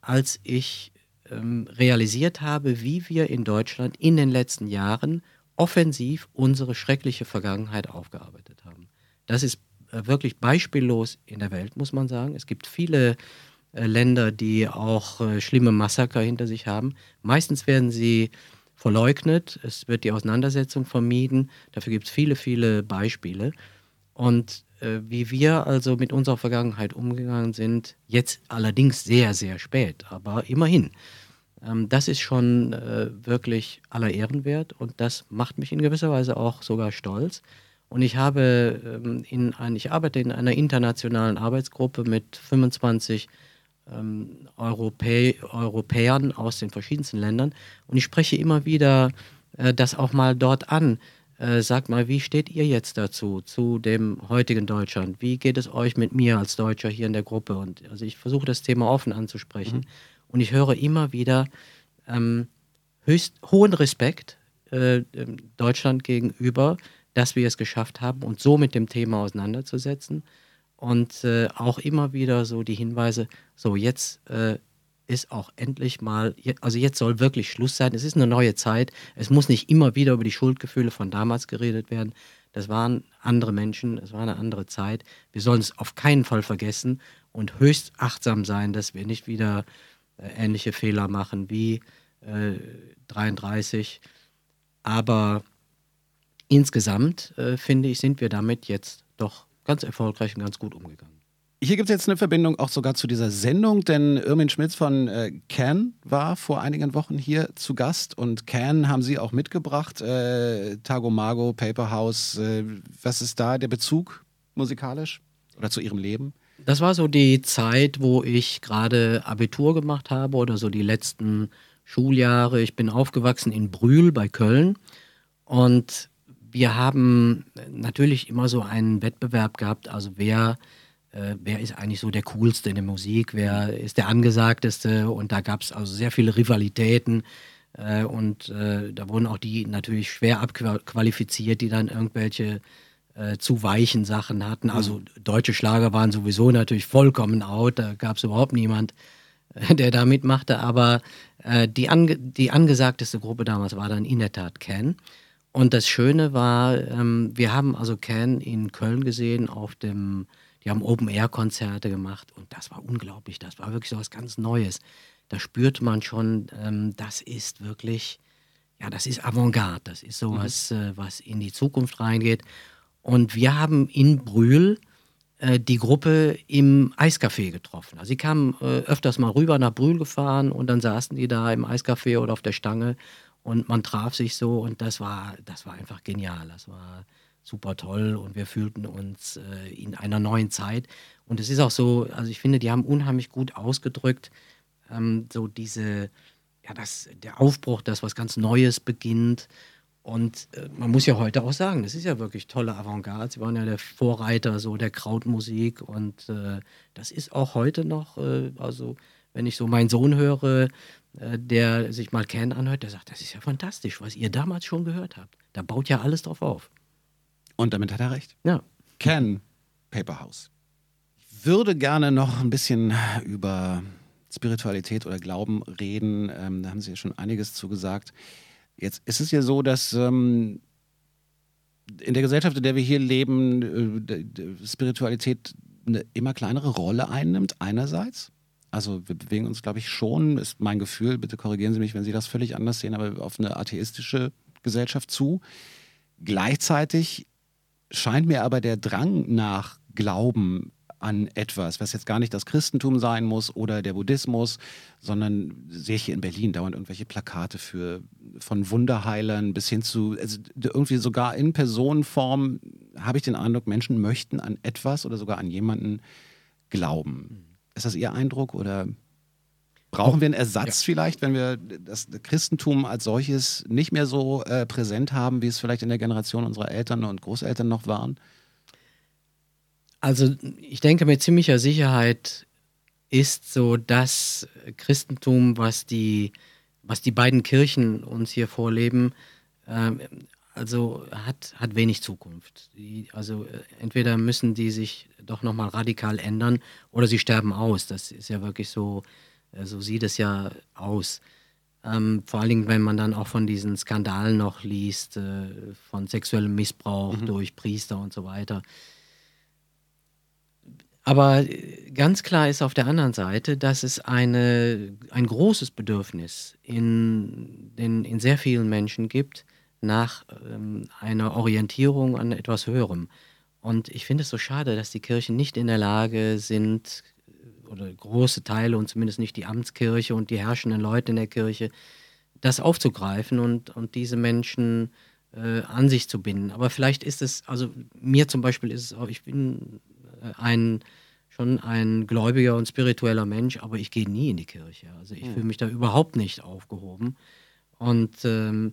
Speaker 4: als ich ähm, realisiert habe, wie wir in Deutschland in den letzten Jahren offensiv unsere schreckliche Vergangenheit aufgearbeitet haben. Das ist äh, wirklich beispiellos in der Welt, muss man sagen. Es gibt viele Länder, die auch äh, schlimme Massaker hinter sich haben. Meistens werden sie verleugnet, es wird die Auseinandersetzung vermieden. Dafür gibt es viele, viele Beispiele. Und äh, wie wir also mit unserer Vergangenheit umgegangen sind, jetzt allerdings sehr, sehr spät, aber immerhin. Ähm, das ist schon äh, wirklich aller Ehren wert und das macht mich in gewisser Weise auch sogar stolz. Und ich habe ähm, in ein, ich arbeite in einer internationalen Arbeitsgruppe mit 25 ähm, Europä Europäern aus den verschiedensten Ländern. Und ich spreche immer wieder äh, das auch mal dort an. Äh, sagt mal, wie steht ihr jetzt dazu, zu dem heutigen Deutschland? Wie geht es euch mit mir als Deutscher hier in der Gruppe? Und also ich versuche das Thema offen anzusprechen. Mhm. Und ich höre immer wieder ähm, höchst hohen Respekt äh, Deutschland gegenüber, dass wir es geschafft haben, uns so mit dem Thema auseinanderzusetzen und äh, auch immer wieder so die Hinweise, so jetzt äh, ist auch endlich mal, also jetzt soll wirklich Schluss sein. Es ist eine neue Zeit. Es muss nicht immer wieder über die Schuldgefühle von damals geredet werden. Das waren andere Menschen, es war eine andere Zeit. Wir sollen es auf keinen Fall vergessen und höchst achtsam sein, dass wir nicht wieder äh, ähnliche Fehler machen wie äh, 33. Aber insgesamt, äh, finde ich, sind wir damit jetzt doch ganz erfolgreich und ganz gut umgegangen.
Speaker 3: Hier gibt es jetzt eine Verbindung auch sogar zu dieser Sendung, denn Irmin Schmitz von äh, Can war vor einigen Wochen hier zu Gast und Can haben Sie auch mitgebracht. Äh, Tagomago, Paper House. Äh, was ist da der Bezug musikalisch oder zu Ihrem Leben?
Speaker 4: Das war so die Zeit, wo ich gerade Abitur gemacht habe oder so die letzten Schuljahre. Ich bin aufgewachsen in Brühl bei Köln und wir haben natürlich immer so einen Wettbewerb gehabt, also wer äh, wer ist eigentlich so der Coolste in der Musik, wer ist der Angesagteste und da gab es also sehr viele Rivalitäten äh, und äh, da wurden auch die natürlich schwer abqualifiziert, die dann irgendwelche äh, zu weichen Sachen hatten. Also mhm. deutsche Schlager waren sowieso natürlich vollkommen out, da gab es überhaupt niemand, äh, der da mitmachte, aber äh, die, ange die angesagteste Gruppe damals war dann in der Tat Can. Und das Schöne war, ähm, wir haben also Can in Köln gesehen auf dem die haben Open-Air-Konzerte gemacht und das war unglaublich. Das war wirklich so was ganz Neues. Da spürt man schon, ähm, das ist wirklich, ja, das ist Avantgarde. Das ist sowas, mhm. äh, was in die Zukunft reingeht. Und wir haben in Brühl äh, die Gruppe im Eiscafé getroffen. Also sie kamen äh, öfters mal rüber nach Brühl gefahren und dann saßen die da im Eiscafé oder auf der Stange und man traf sich so und das war, das war einfach genial. Das war super toll und wir fühlten uns äh, in einer neuen Zeit. Und es ist auch so, also ich finde, die haben unheimlich gut ausgedrückt, ähm, so diese, ja, das, der Aufbruch, das was ganz Neues beginnt. Und äh, man muss ja heute auch sagen, das ist ja wirklich tolle Avantgarde. Sie waren ja der Vorreiter so der Krautmusik und äh, das ist auch heute noch, äh, also wenn ich so meinen Sohn höre, der sich mal Can anhört, der sagt, das ist ja fantastisch, was ihr damals schon gehört habt. Da baut ja alles drauf auf.
Speaker 3: Und damit hat er recht.
Speaker 4: Ja.
Speaker 3: Ken Paperhouse. Ich würde gerne noch ein bisschen über Spiritualität oder Glauben reden. Ähm, da haben Sie ja schon einiges zugesagt. Jetzt ist es ja so, dass ähm, in der Gesellschaft, in der wir hier leben, äh, Spiritualität eine immer kleinere Rolle einnimmt, einerseits. Also wir bewegen uns, glaube ich, schon, ist mein Gefühl, bitte korrigieren Sie mich, wenn Sie das völlig anders sehen, aber auf eine atheistische Gesellschaft zu. Gleichzeitig scheint mir aber der Drang nach Glauben an etwas, was jetzt gar nicht das Christentum sein muss oder der Buddhismus, sondern sehe ich hier in Berlin dauernd irgendwelche Plakate für von Wunderheilern bis hin zu also irgendwie sogar in Personenform habe ich den Eindruck, Menschen möchten an etwas oder sogar an jemanden glauben. Ist das Ihr Eindruck oder Brauchen wir einen Ersatz ja. vielleicht, wenn wir das Christentum als solches nicht mehr so äh, präsent haben, wie es vielleicht in der Generation unserer Eltern und Großeltern noch waren?
Speaker 4: Also ich denke mit ziemlicher Sicherheit ist so das Christentum, was die, was die beiden Kirchen uns hier vorleben, äh, also hat, hat wenig Zukunft. Die, also äh, entweder müssen die sich doch nochmal radikal ändern oder sie sterben aus. Das ist ja wirklich so äh, so sieht es ja aus. Ähm, vor allen Dingen, wenn man dann auch von diesen Skandalen noch liest, äh, von sexuellem Missbrauch mhm. durch Priester und so weiter. Aber äh, ganz klar ist auf der anderen Seite, dass es eine, ein großes Bedürfnis in, den, in sehr vielen Menschen gibt nach ähm, einer Orientierung an etwas Höherem. Und ich finde es so schade, dass die Kirchen nicht in der Lage sind, oder große Teile und zumindest nicht die Amtskirche und die herrschenden Leute in der Kirche, das aufzugreifen und, und diese Menschen äh, an sich zu binden. Aber vielleicht ist es, also mir zum Beispiel ist es auch, ich bin äh, ein schon ein gläubiger und spiritueller Mensch, aber ich gehe nie in die Kirche. Also ich mhm. fühle mich da überhaupt nicht aufgehoben. Und ähm,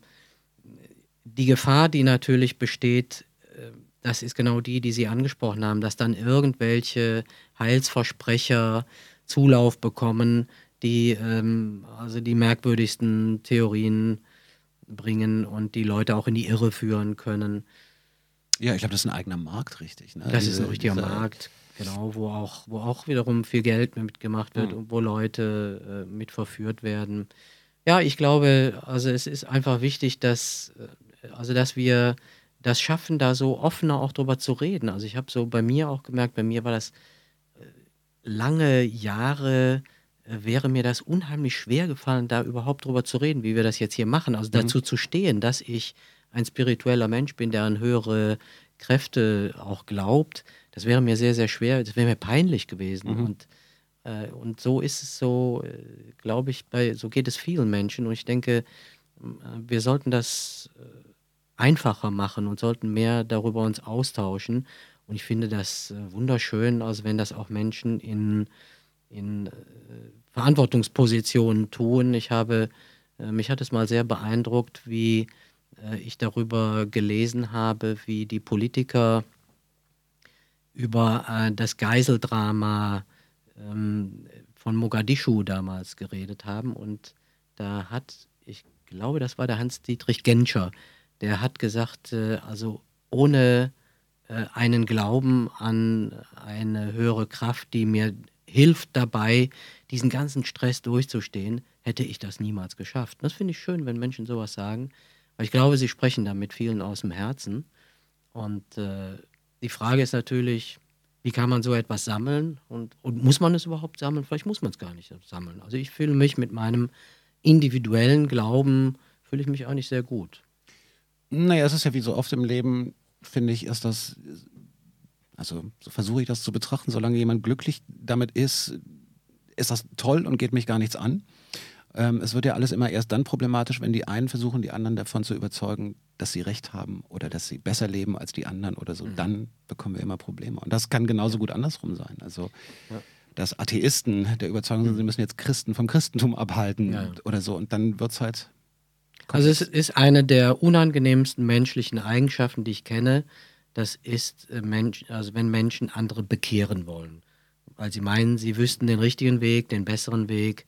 Speaker 4: die Gefahr, die natürlich besteht, äh, das ist genau die, die Sie angesprochen haben, dass dann irgendwelche Heilsversprecher Zulauf bekommen, die ähm, also die merkwürdigsten Theorien bringen und die Leute auch in die Irre führen können.
Speaker 3: Ja, ich glaube, das ist ein eigener Markt, richtig.
Speaker 4: Ne? Das diese, ist ein richtiger Markt, genau, wo auch, wo auch wiederum viel Geld mitgemacht wird mhm. und wo Leute äh, mit verführt werden. Ja, ich glaube, also es ist einfach wichtig, dass, äh, also dass wir das schaffen, da so offener auch drüber zu reden. Also ich habe so bei mir auch gemerkt, bei mir war das äh, lange Jahre äh, wäre mir das unheimlich schwer gefallen, da überhaupt drüber zu reden, wie wir das jetzt hier machen. Also mhm. dazu zu stehen, dass ich ein spiritueller Mensch bin, der an höhere Kräfte auch glaubt, das wäre mir sehr, sehr schwer, das wäre mir peinlich gewesen. Mhm. Und, äh, und so ist es so, äh, glaube ich, bei, so geht es vielen Menschen. Und ich denke, wir sollten das äh, einfacher machen und sollten mehr darüber uns austauschen. Und ich finde das äh, wunderschön, also wenn das auch Menschen in, in äh, Verantwortungspositionen tun. Ich habe, mich hat es mal sehr beeindruckt, wie ich darüber gelesen habe, wie die Politiker über äh, das Geiseldrama ähm, von Mogadischu damals geredet haben. Und da hat, ich glaube, das war der Hans-Dietrich Genscher, der hat gesagt, äh, also ohne äh, einen Glauben an eine höhere Kraft, die mir hilft dabei, diesen ganzen Stress durchzustehen, hätte ich das niemals geschafft. Das finde ich schön, wenn Menschen sowas sagen, weil ich glaube, sie sprechen da mit vielen aus dem Herzen. Und äh, die Frage ist natürlich, wie kann man so etwas sammeln und, und muss man es überhaupt sammeln? Vielleicht muss man es gar nicht sammeln. Also ich fühle mich mit meinem individuellen Glauben, fühle ich mich eigentlich sehr gut.
Speaker 3: Naja, es ist ja wie so oft im Leben, finde ich, ist das, also so versuche ich das zu betrachten, solange jemand glücklich damit ist, ist das toll und geht mich gar nichts an. Ähm, es wird ja alles immer erst dann problematisch, wenn die einen versuchen, die anderen davon zu überzeugen, dass sie recht haben oder dass sie besser leben als die anderen oder so. Mhm. Dann bekommen wir immer Probleme. Und das kann genauso gut andersrum sein. Also, ja. dass Atheisten der Überzeugung sind, sie müssen jetzt Christen vom Christentum abhalten ja. oder so. Und dann wird es halt.
Speaker 4: Also, es ist eine der unangenehmsten menschlichen Eigenschaften, die ich kenne. Das ist, äh, Mensch, also wenn Menschen andere bekehren wollen. Weil sie meinen, sie wüssten den richtigen Weg, den besseren Weg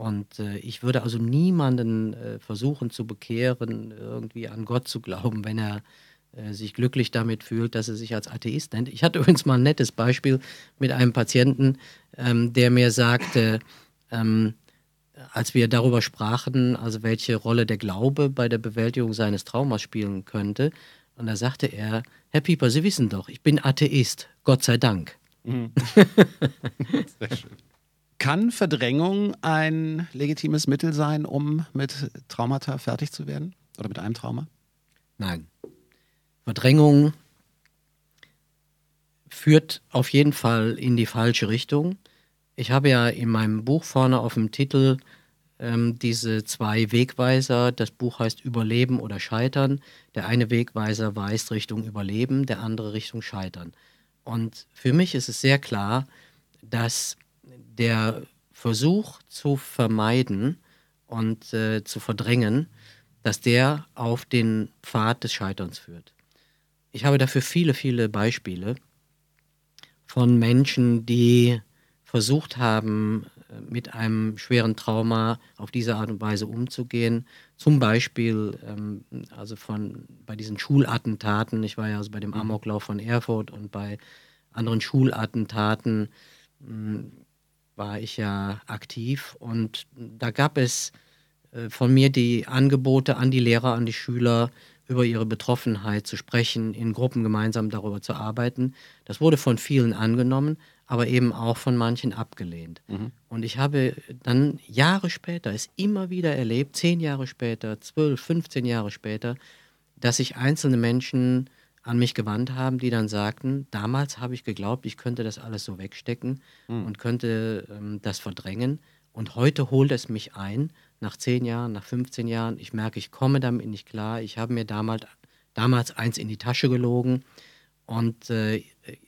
Speaker 4: und äh, ich würde also niemanden äh, versuchen zu bekehren, irgendwie an Gott zu glauben, wenn er äh, sich glücklich damit fühlt, dass er sich als Atheist nennt. Ich hatte übrigens mal ein nettes Beispiel mit einem Patienten, ähm, der mir sagte, ähm, als wir darüber sprachen, also welche Rolle der Glaube bei der Bewältigung seines Traumas spielen könnte, und da sagte er, Herr Pieper, Sie wissen doch, ich bin Atheist, Gott sei Dank. Mhm.
Speaker 3: Sehr schön. Kann Verdrängung ein legitimes Mittel sein, um mit Traumata fertig zu werden? Oder mit einem Trauma?
Speaker 4: Nein. Verdrängung führt auf jeden Fall in die falsche Richtung. Ich habe ja in meinem Buch vorne auf dem Titel ähm, diese zwei Wegweiser. Das Buch heißt Überleben oder Scheitern. Der eine Wegweiser weist Richtung Überleben, der andere Richtung Scheitern. Und für mich ist es sehr klar, dass der Versuch zu vermeiden und äh, zu verdrängen, dass der auf den Pfad des Scheiterns führt. Ich habe dafür viele, viele Beispiele von Menschen, die versucht haben, äh, mit einem schweren Trauma auf diese Art und Weise umzugehen. Zum Beispiel ähm, also von, bei diesen Schulattentaten, ich war ja also bei dem mhm. Amoklauf von Erfurt und bei anderen Schulattentaten, hm, war ich ja aktiv und da gab es äh, von mir die Angebote an die Lehrer, an die Schüler, über ihre Betroffenheit zu sprechen, in Gruppen gemeinsam darüber zu arbeiten. Das wurde von vielen angenommen, aber eben auch von manchen abgelehnt. Mhm. Und ich habe dann Jahre später es immer wieder erlebt, zehn Jahre später, zwölf, 15 Jahre später, dass sich einzelne Menschen an mich gewandt haben, die dann sagten, damals habe ich geglaubt, ich könnte das alles so wegstecken mhm. und könnte ähm, das verdrängen. Und heute holt es mich ein, nach 10 Jahren, nach 15 Jahren. Ich merke, ich komme damit nicht klar. Ich habe mir damals, damals eins in die Tasche gelogen. Und äh,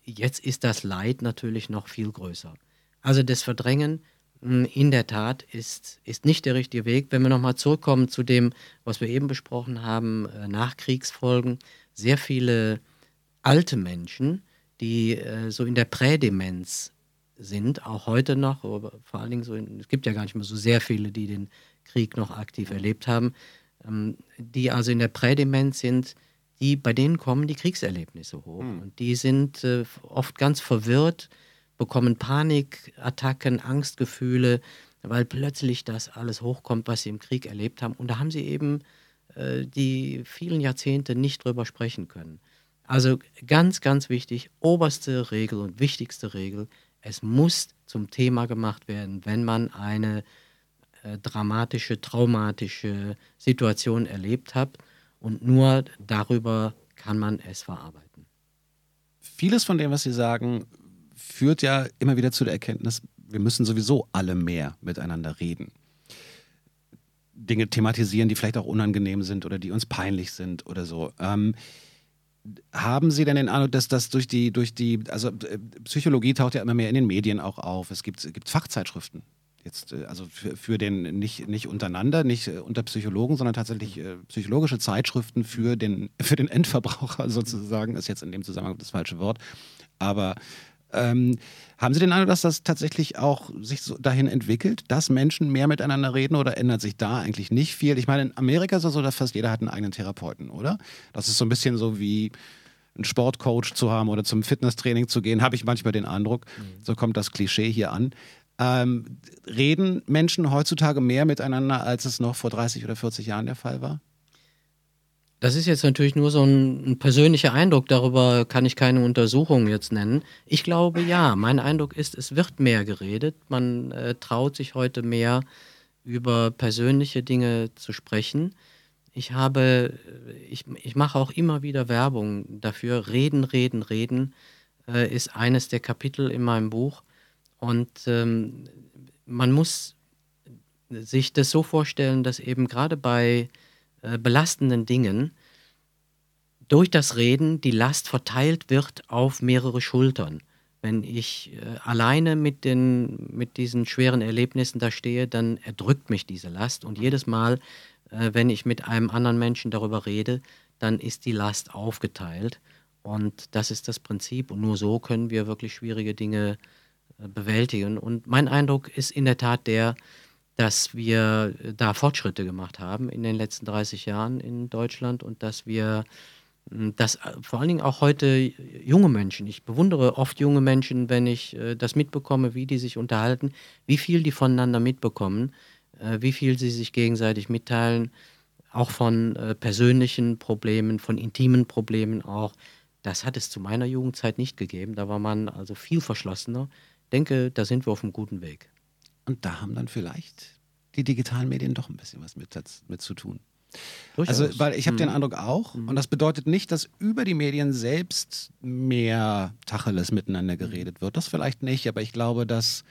Speaker 4: jetzt ist das Leid natürlich noch viel größer. Also das Verdrängen hm, in der Tat ist, ist nicht der richtige Weg. Wenn wir nochmal zurückkommen zu dem, was wir eben besprochen haben, äh, Nachkriegsfolgen, sehr viele alte Menschen, die äh, so in der Prädemenz sind, auch heute noch, vor allen Dingen so, in, es gibt ja gar nicht mehr so sehr viele, die den Krieg noch aktiv erlebt haben, ähm, die also in der Prädemenz sind, die, bei denen kommen die Kriegserlebnisse hoch. Mhm. Und die sind äh, oft ganz verwirrt, bekommen Panikattacken, Angstgefühle, weil plötzlich das alles hochkommt, was sie im Krieg erlebt haben. Und da haben sie eben äh, die vielen Jahrzehnte nicht drüber sprechen können. Also ganz, ganz wichtig, oberste Regel und wichtigste Regel, Es muss zum Thema gemacht werden, wenn man eine äh, dramatische, traumatische Situation erlebt hat. Und nur darüber kann man es verarbeiten.
Speaker 3: Vieles von dem, was Sie sagen, führt ja immer wieder zu der Erkenntnis, wir müssen sowieso alle mehr miteinander reden. Dinge thematisieren, die vielleicht auch unangenehm sind oder die uns peinlich sind oder so. Ähm, haben Sie denn den Eindruck, dass das durch die, durch die, also äh, Psychologie taucht ja immer mehr in den Medien auch auf. Es gibt, es gibt Fachzeitschriften. Jetzt, äh, also für, für den, nicht, nicht untereinander, nicht äh, unter Psychologen, sondern tatsächlich äh, psychologische Zeitschriften für den, für den Endverbraucher sozusagen, ist jetzt in dem Zusammenhang das falsche Wort. Aber ähm, haben Sie den Eindruck, dass das tatsächlich auch sich so dahin entwickelt, dass Menschen mehr miteinander reden oder ändert sich da eigentlich nicht viel? Ich meine, in Amerika ist es so, dass fast jeder hat einen eigenen Therapeuten, oder? Das ist so ein bisschen so wie einen Sportcoach zu haben oder zum Fitnesstraining zu gehen, habe ich manchmal den Eindruck. Mhm. So kommt das Klischee hier an. Ähm, reden Menschen heutzutage mehr miteinander, als es noch vor 30 oder 40 Jahren der Fall war?
Speaker 4: Das ist jetzt natürlich nur so ein, ein, persönlicher Eindruck, darüber kann ich keine Untersuchung jetzt nennen. Ich glaube ja, mein Eindruck ist, es wird mehr geredet. Man äh, traut sich heute mehr über persönliche Dinge zu sprechen. Ich habe, ich, ich mache auch immer wieder Werbung dafür. Reden, reden, reden äh, ist eines der Kapitel in meinem Buch. Und ähm, man muss sich das so vorstellen, dass eben gerade bei äh, belastenden Dingen durch das Reden die Last verteilt wird auf mehrere Schultern. Wenn ich äh, alleine mit, den, mit diesen schweren Erlebnissen da stehe, dann erdrückt mich diese Last. Und jedes Mal, äh, wenn ich mit einem anderen Menschen darüber rede, dann ist die Last aufgeteilt. Und das ist das Prinzip. Und nur so können wir wirklich schwierige Dinge äh, bewältigen. Und mein Eindruck ist in der Tat der, dass wir da Fortschritte gemacht haben in den letzten 30 Jahren in Deutschland und dass wir hm, dass äh, vor allen Dingen auch heute junge Menschen, ich bewundere oft junge Menschen, wenn ich äh, das mitbekomme, wie die sich unterhalten, wie viel die voneinander mitbekommen, äh, wie viel sie sich gegenseitig mitteilen, auch von äh, persönlichen Problemen, von intimen Problemen auch. Das hat es zu meiner Jugendzeit nicht gegeben. Da war man also viel verschlossener. Ich denke, da sind wir auf einem guten Weg.
Speaker 3: Und da haben dann vielleicht die digitalen Medien doch ein bisschen was mit, mit zu tun. Durchaus. Also, weil ich habe mhm. den Eindruck auch, mhm. und das bedeutet nicht, dass über die Medien selbst mehr Tacheles miteinander geredet wird. Das vielleicht nicht, aber ich glaube, dass,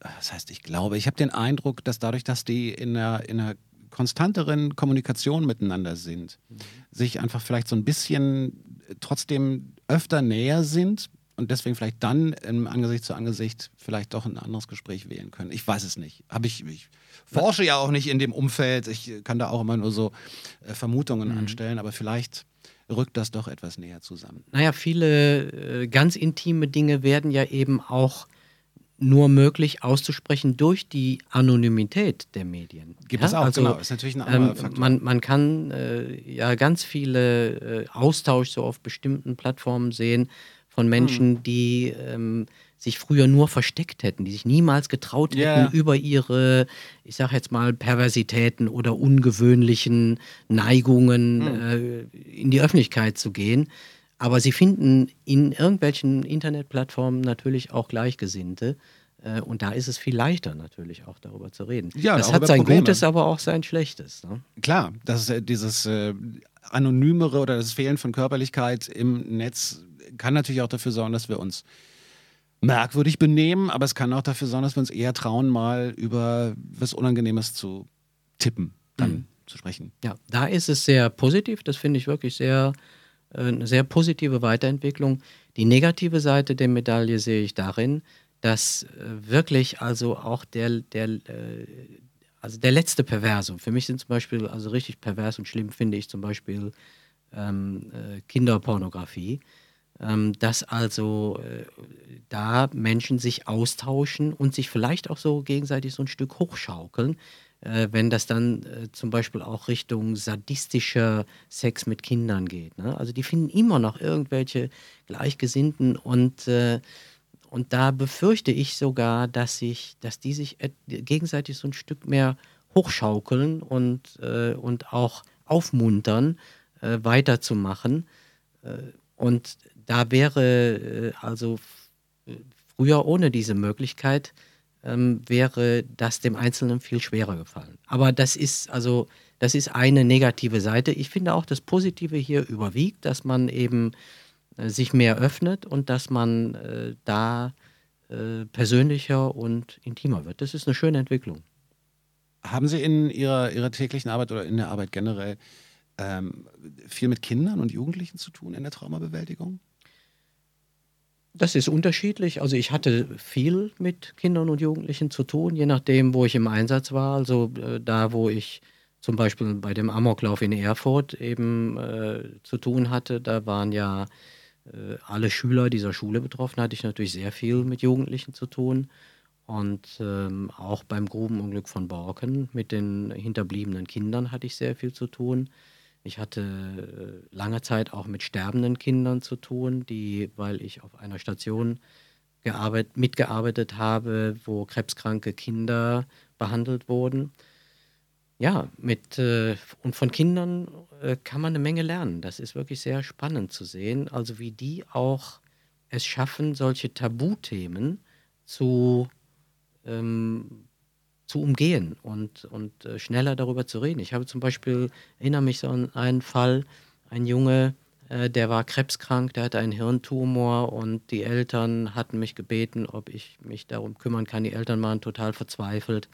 Speaker 3: das heißt, ich glaube, ich habe den Eindruck, dass dadurch, dass die in einer, in einer konstanteren Kommunikation miteinander sind, mhm. sich einfach vielleicht so ein bisschen trotzdem öfter näher sind, und deswegen vielleicht dann im Angesicht zu Angesicht vielleicht doch ein anderes Gespräch wählen können. Ich weiß es nicht. Habe ich, ich forsche ja auch nicht in dem Umfeld. Ich kann da auch immer nur so äh, Vermutungen mhm. anstellen, aber vielleicht rückt das doch etwas näher zusammen.
Speaker 4: Naja, viele äh, ganz intime Dinge werden ja eben auch nur möglich auszusprechen durch die Anonymität der Medien.
Speaker 3: Gibt ja? es auch, also, genau. Ist natürlich ein anderer ähm,
Speaker 4: Faktor. Man, man kann äh, ja ganz viele äh, Austausch so auf bestimmten Plattformen sehen, von Menschen, mhm. die ähm, sich früher nur versteckt hätten, die sich niemals getraut hätten, yeah. über ihre, ich sag jetzt mal, Perversitäten oder ungewöhnlichen Neigungen mhm. äh, in die Öffentlichkeit zu gehen. Aber sie finden in irgendwelchen Internetplattformen natürlich auch Gleichgesinnte. Äh, und da ist es viel leichter natürlich auch darüber zu reden. Ja, das hat sein Probleme. Gutes, aber auch sein Schlechtes. Ne?
Speaker 3: Klar, das ist äh, dieses äh, anonymere oder das Fehlen von Körperlichkeit im Netz kann natürlich auch dafür sorgen, dass wir uns merkwürdig benehmen, aber es kann auch dafür sorgen, dass wir uns eher trauen, mal über was Unangenehmes zu tippen, dann mhm. zu sprechen.
Speaker 4: Ja, da ist es sehr positiv. Das finde ich wirklich sehr, äh, eine sehr positive Weiterentwicklung. Die negative Seite der Medaille sehe ich darin, dass äh, wirklich also auch der, der, äh, also der letzte Perverse, für mich sind zum Beispiel, also richtig pervers und schlimm finde ich zum Beispiel ähm, Kinderpornografie ähm, dass also äh, da Menschen sich austauschen und sich vielleicht auch so gegenseitig so ein Stück hochschaukeln, äh, wenn das dann äh, zum Beispiel auch Richtung sadistischer Sex mit Kindern geht. Ne? Also die finden immer noch irgendwelche Gleichgesinnten und äh, und da befürchte ich sogar, dass sich, dass die sich gegenseitig so ein Stück mehr hochschaukeln und, äh, und auch aufmuntern, äh, weiterzumachen. Äh, und da wäre äh, also früher ohne diese Möglichkeit ähm, wäre das dem Einzelnen viel schwerer gefallen. Aber das ist also, das ist eine negative Seite. Ich finde auch das Positive hier überwiegt, dass man eben äh, sich mehr öffnet und dass man äh, da persönlicher und intimer wird. Das ist eine schöne Entwicklung.
Speaker 3: Haben Sie in Ihrer, Ihrer täglichen Arbeit oder in der Arbeit generell ähm, viel mit Kindern und Jugendlichen zu tun in der Traumabewältigung?
Speaker 4: Das ist unterschiedlich. Also ich hatte viel mit Kindern und Jugendlichen zu tun, je nachdem, wo ich im Einsatz war. Also äh, da, wo ich zum Beispiel bei dem Amoklauf in Erfurt eben äh, zu tun hatte, da waren ja äh, alle Schüler dieser Schule betroffen, hatte ich natürlich sehr viel mit Jugendlichen zu tun. Und ähm, auch beim Grubenunglück von Borken mit den hinterbliebenen Kindern hatte ich sehr viel zu tun. Ich hatte äh, lange Zeit auch mit sterbenden Kindern zu tun, die, weil ich auf einer Station gearbeit, mitgearbeitet habe, wo krebskranke Kinder behandelt wurden. Ja, mit, äh, und von Kindern äh, kann man eine Menge lernen. Das ist wirklich sehr spannend zu sehen. Also wie die auch es schaffen, solche Tabuthemen zu ähm, zu umgehen und, und äh, schneller darüber zu reden. Ich habe zum Beispiel, erinnere mich so an einen Fall, ein Junge, äh, der war krebskrank, der hatte einen Hirntumor und die Eltern hatten mich gebeten, ob ich mich darum kümmern kann. Die Eltern waren total verzweifelt.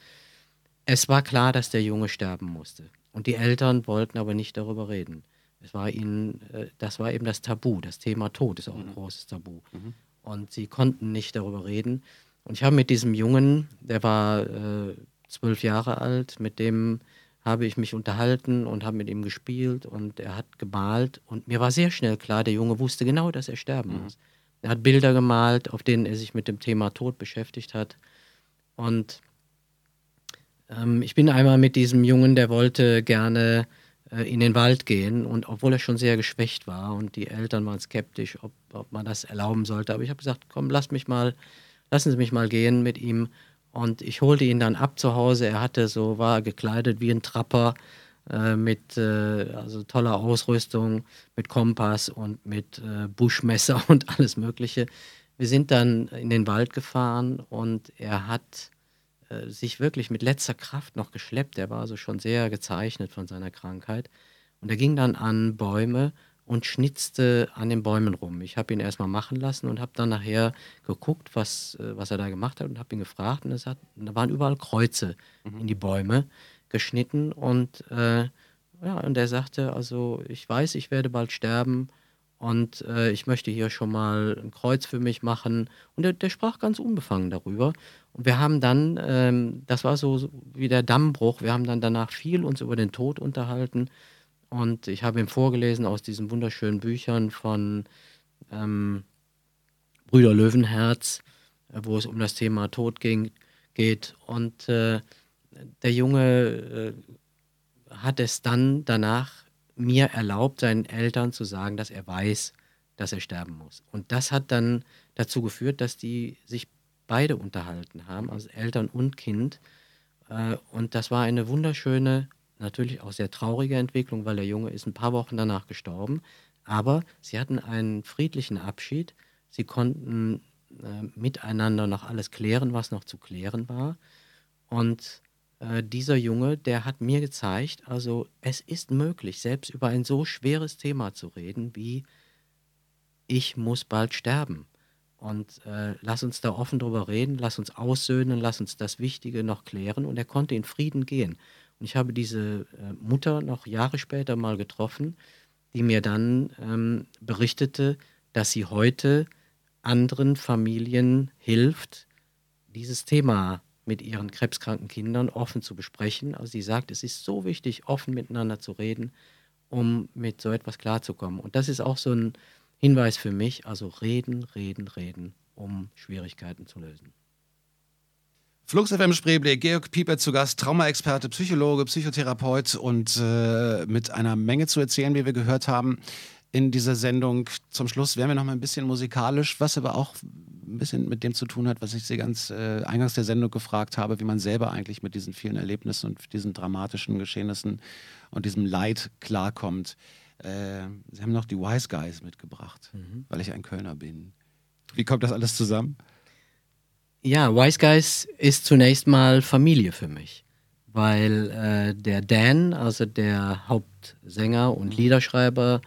Speaker 4: Es war klar, dass der Junge sterben musste. Und die Eltern wollten aber nicht darüber reden. Es war ihnen, äh, das war eben das Tabu. Das Thema Tod ist auch ein mhm. großes Tabu. Mhm. Und sie konnten nicht darüber reden. Und ich habe mit diesem Jungen, der war äh, zwölf Jahre alt, mit dem habe ich mich unterhalten und habe mit ihm gespielt und er hat gemalt und mir war sehr schnell klar, der Junge wusste genau, dass er sterben mhm. muss. Er hat Bilder gemalt, auf denen er sich mit dem Thema Tod beschäftigt hat. Und ähm, ich bin einmal mit diesem Jungen, der wollte gerne äh, in den Wald gehen und obwohl er schon sehr geschwächt war und die Eltern waren skeptisch, ob, ob man das erlauben sollte, aber ich habe gesagt, komm, lass mich mal lassen Sie mich mal gehen mit ihm. Und ich holte ihn dann ab zu Hause. Er hatte so, war gekleidet wie ein Trapper äh, mit äh, also toller Ausrüstung, mit Kompass und mit äh, Buschmesser und alles Mögliche. Wir sind dann in den Wald gefahren und er hat äh, sich wirklich mit letzter Kraft noch geschleppt. Er war also schon sehr gezeichnet von seiner Krankheit. Und er ging dann an Bäume und schnitzte an den Bäumen rum. Ich habe ihn erstmal machen lassen und habe dann nachher geguckt, was, äh, was er da gemacht hat und habe ihn gefragt. Und, hat, da waren überall Kreuze mhm. in die Bäume geschnitten. Und, äh, ja, und er sagte, also ich weiß, ich werde bald sterben und äh, ich möchte hier schon mal ein Kreuz für mich machen. Und der, der sprach ganz unbefangen darüber. Und wir haben dann, ähm, das war so wie der Dammbruch, wir haben dann danach viel uns über den Tod unterhalten. Und ich habe ihm vorgelesen aus diesen wunderschönen Büchern von ähm, Brüder Löwenherz, äh, wo es um das Thema Tod ging, geht. Und äh, der Junge äh, hat es dann danach mir erlaubt, seinen Eltern zu sagen, dass er weiß, dass er sterben muss. Und das hat dann dazu geführt, dass die sich beide unterhalten haben, also Eltern und Kind. Äh, und das war eine wunderschöne natürlich auch sehr traurige Entwicklung, weil der Junge ist ein paar Wochen danach gestorben. Aber sie hatten einen friedlichen Abschied. Sie konnten äh, miteinander noch alles klären, was noch zu klären war. Und äh, dieser Junge, der hat mir gezeigt, also es ist möglich, selbst über ein so schweres Thema zu reden wie ich muss bald sterben. Und äh, lass uns da offen drüber reden, lass uns aussöhnen, lass uns das Wichtige noch klären. Und er konnte in Frieden gehen. Und ich habe diese äh, Mutter noch Jahre später mal getroffen, die mir dann ähm, berichtete, dass sie heute anderen Familien hilft, dieses Thema mit ihren krebskranken Kindern offen zu besprechen. Also sie sagt, es ist so wichtig, offen miteinander zu reden, um mit so etwas klarzukommen. Und das ist auch so ein Hinweis für mich, also reden, reden, reden, um Schwierigkeiten zu lösen.
Speaker 3: Flux FM Spreeblick, Georg Pieper zu Gast, Traumaexperte, Psychologe, Psychotherapeut und äh, mit einer Menge zu erzählen, wie wir gehört haben in dieser Sendung. Zum Schluss werden wir noch mal ein bisschen musikalisch, was aber auch ein bisschen mit dem zu tun hat, was ich Sie ganz äh, eingangs der Sendung gefragt habe, wie man selber eigentlich mit diesen vielen Erlebnissen und diesen dramatischen Geschehnissen und diesem Leid klarkommt. Äh, Sie haben noch die Wise Guys mitgebracht, mhm. weil ich ein Kölner bin. Wie kommt das alles zusammen?
Speaker 4: Ja, Wise Guys ist zunächst mal Familie für mich, weil äh, der Dan, also der Hauptsänger und Liederschreiber,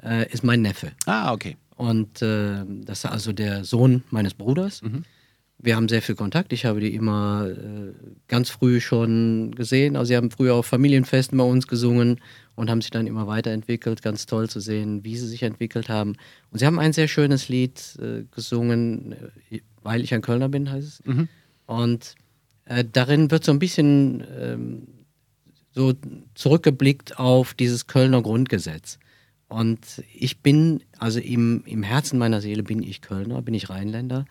Speaker 4: äh, ist mein Neffe.
Speaker 3: Ah, okay.
Speaker 4: Und äh, das ist also der Sohn meines Bruders. Wir haben sehr viel Kontakt. Ich habe die immer äh, ganz früh schon gesehen. Also sie haben früher auf Familienfesten bei uns gesungen und haben sich dann immer weiterentwickelt. Ganz toll zu sehen, wie sie sich entwickelt haben. Und sie haben ein sehr schönes Lied äh, gesungen, äh, weil ich ein Kölner bin, heißt es. Und äh, darin wird so ein bisschen ähm, so zurückgeblickt auf dieses Kölner Grundgesetz. Und ich bin, also im, im Herzen meiner Seele bin ich Kölner, bin ich Rheinländer.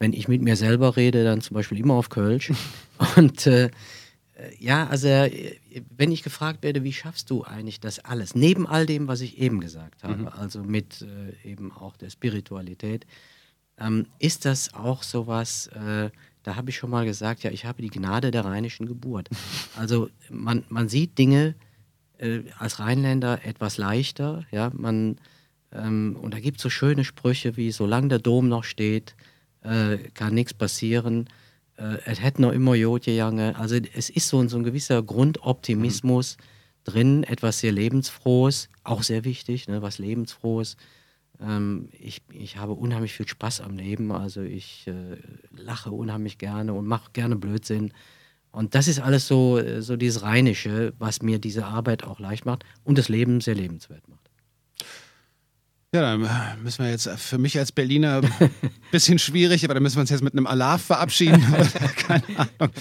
Speaker 4: Wenn ich mit mir selber rede, dann zum Beispiel immer auf Kölsch. Und äh, ja, also äh, wenn ich gefragt werde, wie schaffst du eigentlich das alles, neben all dem, was ich eben gesagt habe, also mit äh, eben auch der Spiritualität, ähm, ist das auch sowas, äh, da habe ich schon mal gesagt, ja, ich habe die Gnade der rheinischen Geburt. Also man, man sieht Dinge äh, als Rheinländer etwas leichter, ja, man, ähm, und da gibt es so schöne Sprüche wie, solange der Dom noch steht, äh, kann nichts passieren, äh, es hätte noch immer Jod gegangen. Also es ist so, ein- so ein gewisser Grundoptimismus drin, etwas sehr Lebensfrohes, auch sehr wichtig, ne, was Lebensfrohes. Ähm, ich, ich habe unheimlich viel Spaß am Leben, also ich äh, lache unheimlich gerne und mache gerne Blödsinn. Und das ist alles so, äh, so dieses Rheinische, was mir diese Arbeit auch leicht macht und das Leben sehr lebenswert macht.
Speaker 3: Ja, dann äh, müssen wir jetzt äh, für mich als Berliner ein bisschen schwierig, aber dann müssen wir uns jetzt mit einem Alaf verabschieden. Keine Ahnung.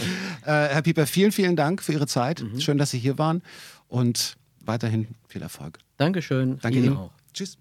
Speaker 3: Äh, Herr Pieper, vielen, vielen Dank für Ihre Zeit. Schön, dass Sie hier waren und weiterhin viel Erfolg.
Speaker 4: Dankeschön.
Speaker 3: Danke
Speaker 4: Ihnen
Speaker 3: Ihnen.
Speaker 4: auch.
Speaker 3: Tschüss.